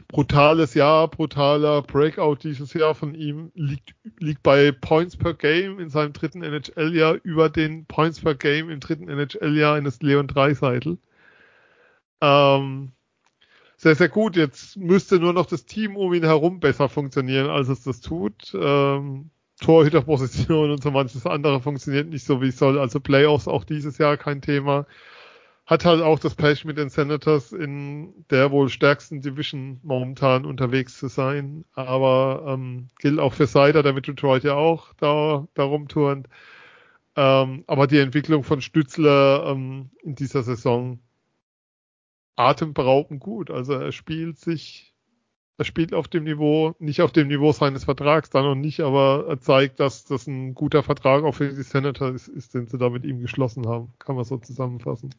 brutales Jahr, brutaler Breakout dieses Jahr von ihm liegt, liegt bei Points per Game in seinem dritten NHL-Jahr über den Points per Game im dritten NHL-Jahr eines Leon Dreiseitel. Ähm, sehr, sehr gut. Jetzt müsste nur noch das Team um ihn herum besser funktionieren, als es das tut. Ähm, Torhüterposition und so manches andere funktioniert nicht so, wie es soll. Also Playoffs auch dieses Jahr kein Thema hat halt auch das Pech mit den Senators in der wohl stärksten Division momentan unterwegs zu sein. Aber ähm, gilt auch für Sider, der mit Detroit ja auch da, da rumturnt. Ähm, aber die Entwicklung von Stützler ähm, in dieser Saison atemberaubend gut. Also er spielt sich, er spielt auf dem Niveau, nicht auf dem Niveau seines Vertrags, da noch nicht, aber er zeigt, dass das ein guter Vertrag auch für die Senators ist, ist den sie da mit ihm geschlossen haben. Kann man so zusammenfassen.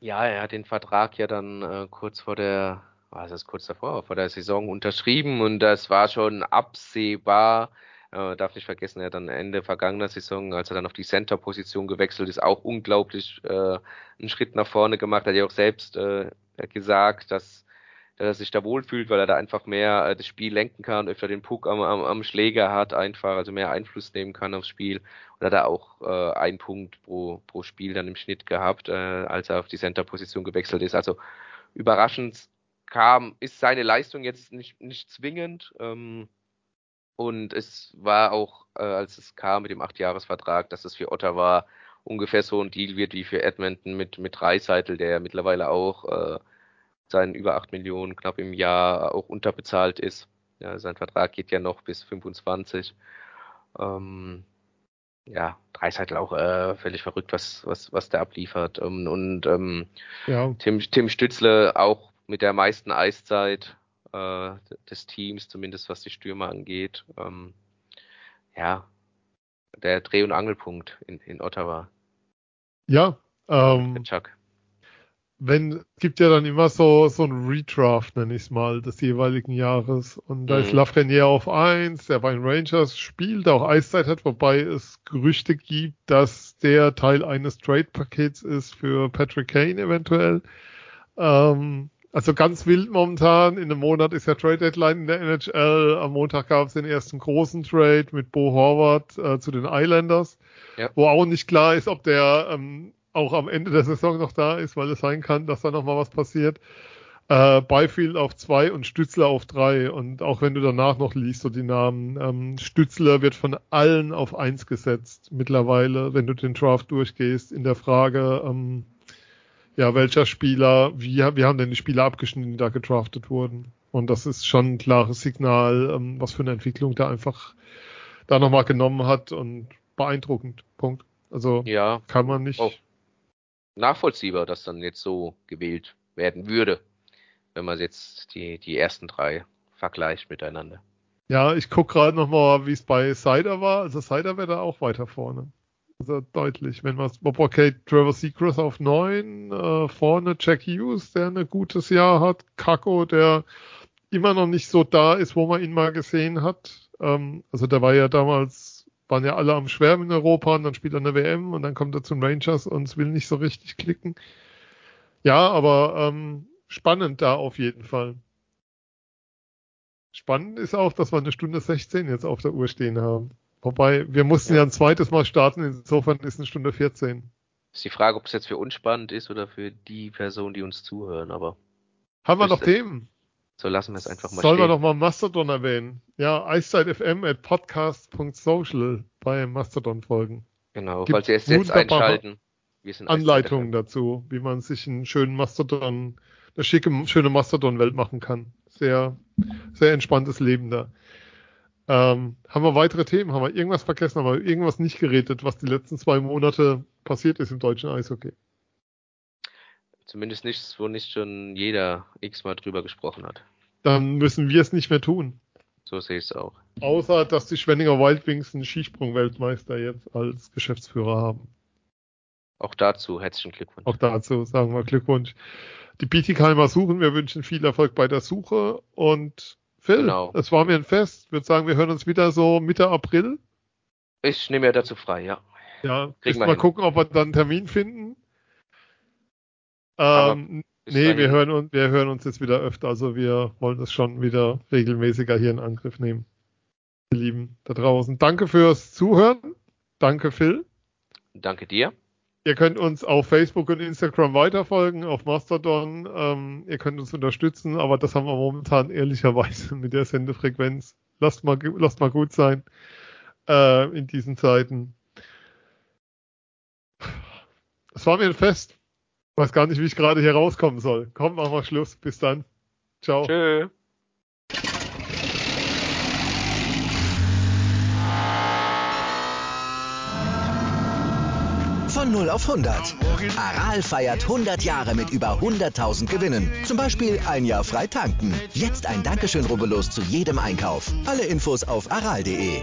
Ja, er hat den Vertrag ja dann äh, kurz vor der, was ist kurz davor, vor der Saison unterschrieben und das war schon absehbar. Äh, darf nicht vergessen, er hat dann Ende vergangener Saison, als er dann auf die Center-Position gewechselt ist, auch unglaublich äh, einen Schritt nach vorne gemacht. Er hat ja auch selbst äh, gesagt, dass dass er sich da wohlfühlt, weil er da einfach mehr äh, das Spiel lenken kann, öfter den Puck am, am, am Schläger hat, einfach, also mehr Einfluss nehmen kann aufs Spiel. Und hat er auch äh, einen Punkt pro, pro Spiel dann im Schnitt gehabt, äh, als er auf die Center-Position gewechselt ist. Also überraschend kam, ist seine Leistung jetzt nicht, nicht zwingend. Ähm, und es war auch, äh, als es kam mit dem Acht-Jahres-Vertrag, dass es für Ottawa ungefähr so ein Deal wird wie für Edmonton mit, mit Dreiseitel, der mittlerweile auch äh, seinen über 8 Millionen knapp im Jahr auch unterbezahlt ist. Ja, sein Vertrag geht ja noch bis 25. Ähm, ja, Dreiseitel auch äh, völlig verrückt, was, was, was der abliefert. Um, und ähm, ja. Tim, Tim Stützle auch mit der meisten Eiszeit äh, des Teams, zumindest was die Stürmer angeht. Ähm, ja, der Dreh- und Angelpunkt in, in Ottawa. Ja, ähm, Chuck wenn, gibt ja dann immer so, so ein Redraft, nenne ich es mal, des jeweiligen Jahres. Und da mhm. ist Lafreniere auf eins, der bei den Rangers spielt, auch Eiszeit hat, wobei es Gerüchte gibt, dass der Teil eines Trade-Pakets ist für Patrick Kane eventuell. Ähm, also ganz wild momentan. In einem Monat ist ja Trade Deadline in der NHL. Am Montag gab es den ersten großen Trade mit Bo Horvath äh, zu den Islanders, ja. wo auch nicht klar ist, ob der ähm, auch am Ende der Saison noch da ist, weil es sein kann, dass da noch mal was passiert. Äh, Byfield auf zwei und Stützler auf drei. Und auch wenn du danach noch liest, so die Namen, ähm, Stützler wird von allen auf eins gesetzt mittlerweile, wenn du den Draft durchgehst, in der Frage, ähm, ja, welcher Spieler, wie, wie haben denn die Spieler abgeschnitten, die da gedraftet wurden? Und das ist schon ein klares Signal, ähm, was für eine Entwicklung der einfach da nochmal genommen hat und beeindruckend. Punkt. Also ja, kann man nicht. Auch, nachvollziehbar, dass dann jetzt so gewählt werden würde, wenn man jetzt die, die ersten drei vergleicht miteinander. Ja, ich gucke gerade nochmal, wie es bei Cider war. Also Cider wäre da auch weiter vorne. Also deutlich, wenn man okay, Trevor Seacrest auf neun, äh, vorne Jack Hughes, der ein gutes Jahr hat, Kako, der immer noch nicht so da ist, wo man ihn mal gesehen hat. Ähm, also der war ja damals waren ja alle am Schwärmen in Europa und dann spielt er eine WM und dann kommt er zum Rangers und es will nicht so richtig klicken. Ja, aber ähm, spannend da auf jeden Fall. Spannend ist auch, dass wir eine Stunde 16 jetzt auf der Uhr stehen haben. Wobei, wir mussten ja, ja ein zweites Mal starten, insofern ist eine Stunde 14. Ist die Frage, ob es jetzt für uns spannend ist oder für die Personen, die uns zuhören, aber. Haben wir noch Themen? So lassen wir es einfach mal Sollen stehen. wir noch mal Mastodon erwähnen? Ja, FM at podcast.social bei Mastodon folgen. Genau, Gibt falls Sie erst jetzt einschalten. Anleitungen dazu, wie man sich einen schönen Mastodon, eine schicke, schöne Mastodon-Welt machen kann. Sehr, sehr entspanntes Leben da. Ähm, haben wir weitere Themen? Haben wir irgendwas vergessen? Haben wir irgendwas nicht geredet, was die letzten zwei Monate passiert ist im deutschen Eishockey? Zumindest nichts, wo nicht schon jeder x-mal drüber gesprochen hat. Dann müssen wir es nicht mehr tun. So sehe ich es auch. Außer, dass die Schwenninger Wildwings einen Skisprung-Weltmeister jetzt als Geschäftsführer haben. Auch dazu herzlichen Glückwunsch. Auch dazu sagen wir Glückwunsch. Die Bietigheimer suchen. Wir wünschen viel Erfolg bei der Suche. Und Phil, genau. es war mir ein Fest. Ich würde sagen, wir hören uns wieder so Mitte April. Ich nehme ja dazu frei, ja. Ja, mal hin. gucken, ob wir dann einen Termin finden. Ähm, nee, wir hören, uns, wir hören uns jetzt wieder öfter. Also wir wollen das schon wieder regelmäßiger hier in Angriff nehmen. Ihr Lieben da draußen. Danke fürs Zuhören. Danke, Phil. Danke dir. Ihr könnt uns auf Facebook und Instagram weiterfolgen, auf Mastodon. Ähm, ihr könnt uns unterstützen, aber das haben wir momentan ehrlicherweise mit der Sendefrequenz. Lasst mal, lasst mal gut sein äh, in diesen Zeiten. Das war mir ein Fest. Weiß gar nicht, wie ich gerade hier rauskommen soll. Komm, machen wir Schluss. Bis dann. Ciao. Tschö. Von 0 auf 100. Aral feiert 100 Jahre mit über 100.000 Gewinnen. Zum Beispiel ein Jahr frei tanken. Jetzt ein Dankeschön, rubbellos zu jedem Einkauf. Alle Infos auf aral.de.